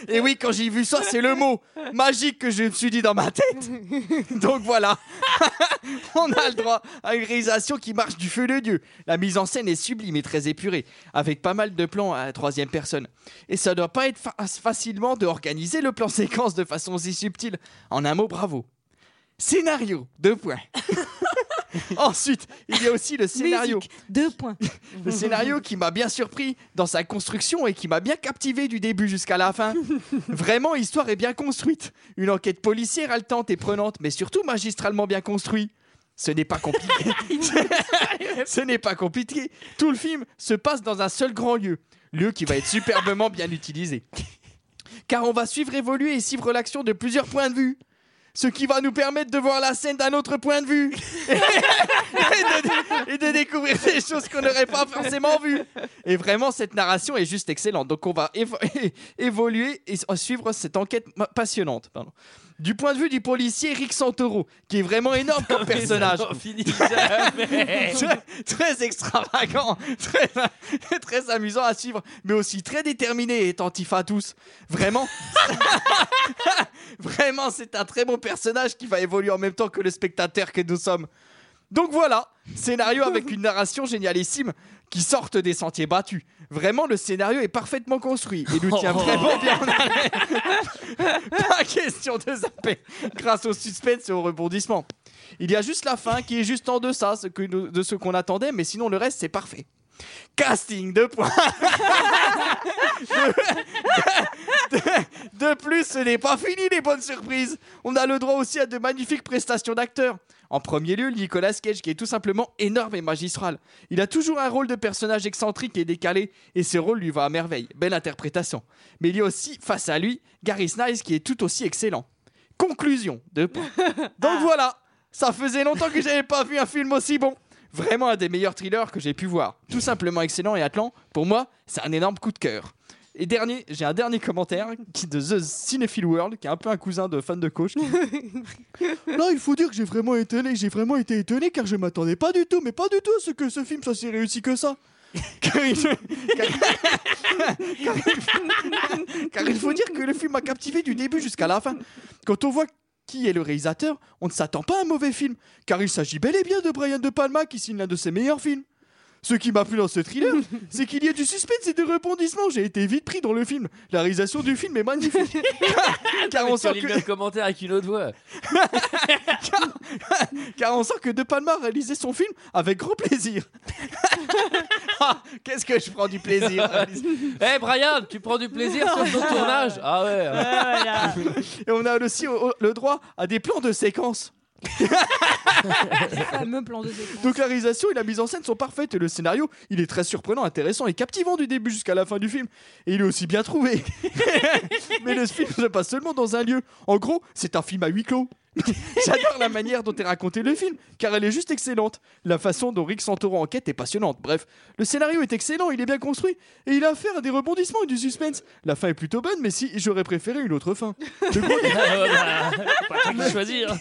Et oui, quand j'ai vu ça, c'est le mot magique que je me suis dit dans ma tête. Donc voilà, on a le droit à une réalisation qui marche du feu de Dieu. La mise en scène est sublime et très épurée, avec pas mal de plans à la troisième personne. Et ça doit pas être fa- facilement de organiser le plan séquence de façon si subtile. En un mot, bravo. Scénario, deux points. Ensuite, il y a aussi le scénario. Musique, deux points. Le scénario qui m'a bien surpris dans sa construction et qui m'a bien captivé du début jusqu'à la fin. Vraiment, l'histoire est bien construite. Une enquête policière haletante et prenante, mais surtout magistralement bien construite. Ce n'est pas compliqué. Ce n'est pas compliqué. Tout le film se passe dans un seul grand lieu. Lieu qui va être superbement bien utilisé. Car on va suivre évoluer et suivre l'action de plusieurs points de vue. Ce qui va nous permettre de voir la scène d'un autre point de vue. et, de, et de découvrir des choses qu'on n'aurait pas forcément vues. Et vraiment, cette narration est juste excellente. Donc, on va évo- évoluer et suivre cette enquête passionnante. pardon. Du point de vue du policier Rick Santoro, qui est vraiment énorme comme personnage. Très, très extravagant, très, très amusant à suivre, mais aussi très déterminé et attentif à tous. Vraiment, vraiment, c'est un très bon personnage qui va évoluer en même temps que le spectateur que nous sommes. Donc voilà, scénario avec une narration génialissime qui sorte des sentiers battus. Vraiment, le scénario est parfaitement construit et nous tient vraiment bien en haleine. Pas question de zapper grâce au suspense et au rebondissement. Il y a juste la fin qui est juste en deçà ce que nous- de ce qu'on attendait, mais sinon le reste c'est parfait. Casting, points. de, de- de plus, ce n'est pas fini les bonnes surprises. On a le droit aussi à de magnifiques prestations d'acteurs. En premier lieu, Nicolas Cage, qui est tout simplement énorme et magistral. Il a toujours un rôle de personnage excentrique et décalé, et ce rôle lui va à merveille. Belle interprétation. Mais il y a aussi, face à lui, Gary Snice, qui est tout aussi excellent. Conclusion, points. Donc voilà, ça faisait longtemps que j'avais pas vu un film aussi bon. Vraiment un des meilleurs thrillers que j'ai pu voir. Tout simplement excellent et Atlan, pour moi, c'est un énorme coup de cœur. Et dernier, j'ai un dernier commentaire qui de The Cinephile World, qui est un peu un cousin de fan de coach. Là, il faut dire que j'ai vraiment étonné, j'ai vraiment été étonné car je m'attendais pas du tout, mais pas du tout à ce que ce film soit si réussi que ça. car, il, car- car il- car il faut dire que le film m'a captivé du début jusqu'à la fin. Quand on voit qui est le réalisateur, on ne s'attend pas à un mauvais film, car il s'agit bel et bien de Brian De Palma qui signe l'un de ses meilleurs films. Ce qui m'a plu dans ce thriller, c'est qu'il y a du suspense et des rebondissements. J'ai été vite pris dans le film. La réalisation du film est magnifique. car, on sent que, commentaire avec une autre voix. car on sent que De Palma a réalisé son film avec grand plaisir. Ah, Qu'est-ce que je prends du plaisir Eh Brian, tu prends du plaisir sur ton tournage? Ah ouais. Et on a aussi au- au- le droit à des plans de séquence. Donc la réalisation et la mise en scène sont parfaites le scénario, il est très surprenant, intéressant et captivant du début jusqu'à la fin du film. Et il est aussi bien trouvé. Mais le film se passe seulement dans un lieu. En gros, c'est un film à huis clos. J'adore la manière dont est raconté le film, car elle est juste excellente. La façon dont Rick Santoro enquête est passionnante. Bref, le scénario est excellent, il est bien construit, et il a affaire à des rebondissements et du suspense. La fin est plutôt bonne, mais si j'aurais préféré une autre fin. Le gros- Pas choisir.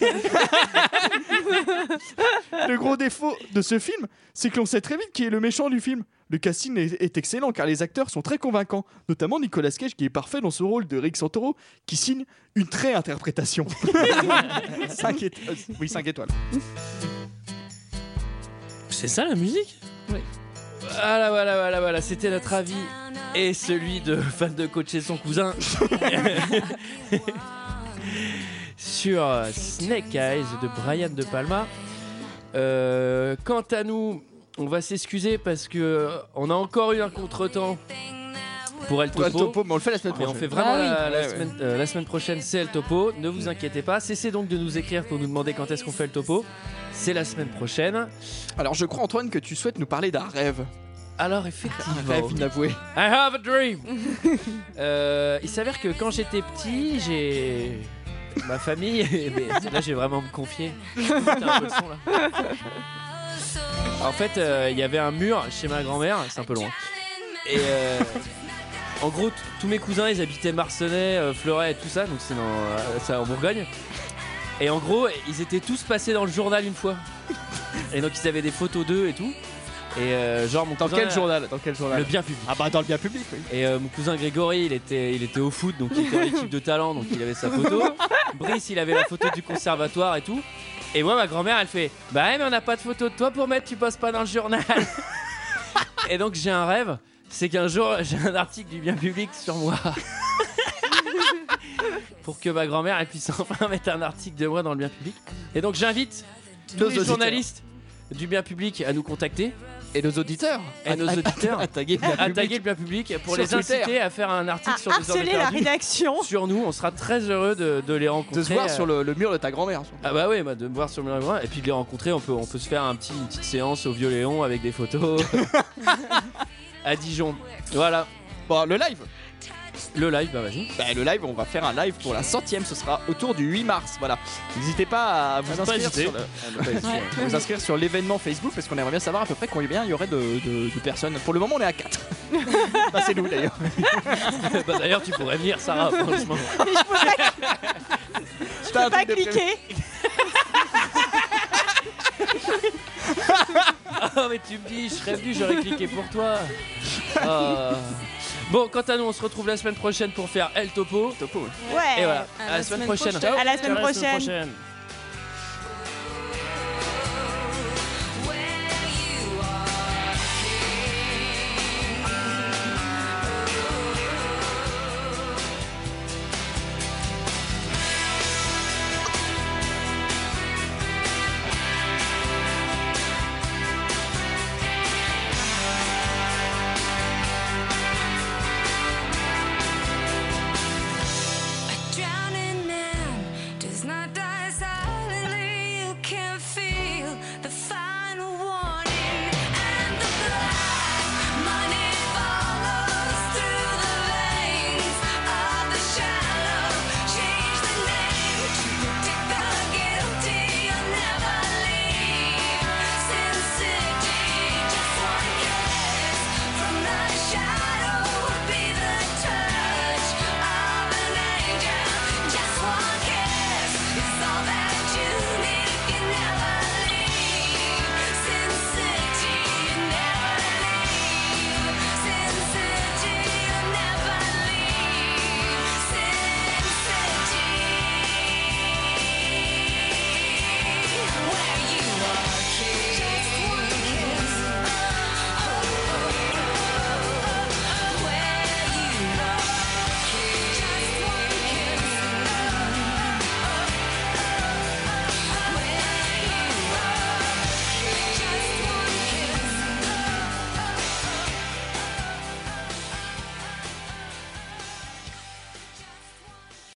Le gros défaut de ce film, c'est que l'on sait très vite qui est le méchant du film. Le casting est, est excellent car les acteurs sont très convaincants, notamment Nicolas Cage qui est parfait dans ce rôle de Rick Santoro qui signe une très interprétation. 5 étoiles. Oui, 5 étoiles. C'est ça la musique? Voilà, voilà, voilà, voilà. C'était notre avis et celui de fan de coacher son cousin sur Snake Eyes de Brian De Palma. Euh, quant à nous, on va s'excuser parce que euh, on a encore eu un contretemps pour El Pour El Topo. Topo, mais on le fait la semaine Mais on prochaine. fait vraiment Ah oui. la, la Ouais, ouais. semaine, euh, la semaine prochaine, c'est El Topo. Ne vous inquiétez pas. Cessez donc de nous écrire pour nous demander quand est-ce qu'on fait El Topo. C'est la semaine prochaine. Alors je crois Antoine que tu souhaites nous parler d'un rêve. Alors effectivement. Un rêve inavoué. I have a dream. Euh, il s'avère que quand j'étais petit, j'ai ma famille. mais là, j'ai vraiment me confier. Un peu le son, là. En fait, euh, il y avait un mur chez ma grand-mère. C'est un peu loin. Et euh, en gros, tous mes cousins, ils habitaient Marcenay, euh, Fleuret et tout ça. Donc c'est dans, en Bourgogne. Et en gros, ils étaient tous passés dans le journal une fois. Et donc ils avaient des photos d'eux et tout. Et euh, genre mon Dans cousin- quel journal? Dans quel journal? Le bien public. Ah bah dans le bien public, oui. Et euh, mon cousin Grégory, il était, il était au foot, donc il était en équipe de talent, donc il avait sa photo. Brice, il avait la photo du conservatoire et tout. Et moi, ma grand-mère, elle fait Bah, ouais, mais on n'a pas de photo de toi pour mettre, tu bosses pas dans le journal. et donc, j'ai un rêve c'est qu'un jour, j'ai un article du bien public sur moi. pour que ma grand-mère, elle puisse enfin mettre un article de moi dans le bien public. Et donc, j'invite tous les journalistes du bien public à nous contacter. Et nos auditeurs. Et nos auditeurs. à taguer le bien À public. pour Sur les Twitter. inciter à faire un article À sur les heures de harceler la rédaction. Sur nous, on sera très heureux de, de les rencontrer. De se voir euh, sur le, le mur de ta grand-mère. Ah bah oui, bah de me voir sur le mur et puis de les rencontrer, on peut, on peut se faire un petit, une petite séance au Vieux-Léon avec des photos à Dijon. Voilà. Bon, le live Le live, bah vas-y. Bah, le live, on va faire un live pour la centième, ce sera autour du 8 mars. Voilà. N'hésitez pas à vous À pas inscrire sur, le- à ne pas hésiter. À vous inscrire sur l'événement Facebook parce qu'on aimerait bien savoir à peu près combien il y aurait de, de- de personnes. Pour le moment, on est à 4. bah, c'est nous d'ailleurs. bah d'ailleurs, tu pourrais venir, Sarah, franchement. Je peux pas cliquer. Ah mais tu me dis, je serais venu, j'aurais cliqué pour toi. Ah. Bon, quant à nous, on se retrouve la semaine prochaine pour faire El Topo. Topo. Ouais. Et voilà, À à la la semaine semaine prochaine. prochaine. À la semaine prochaine.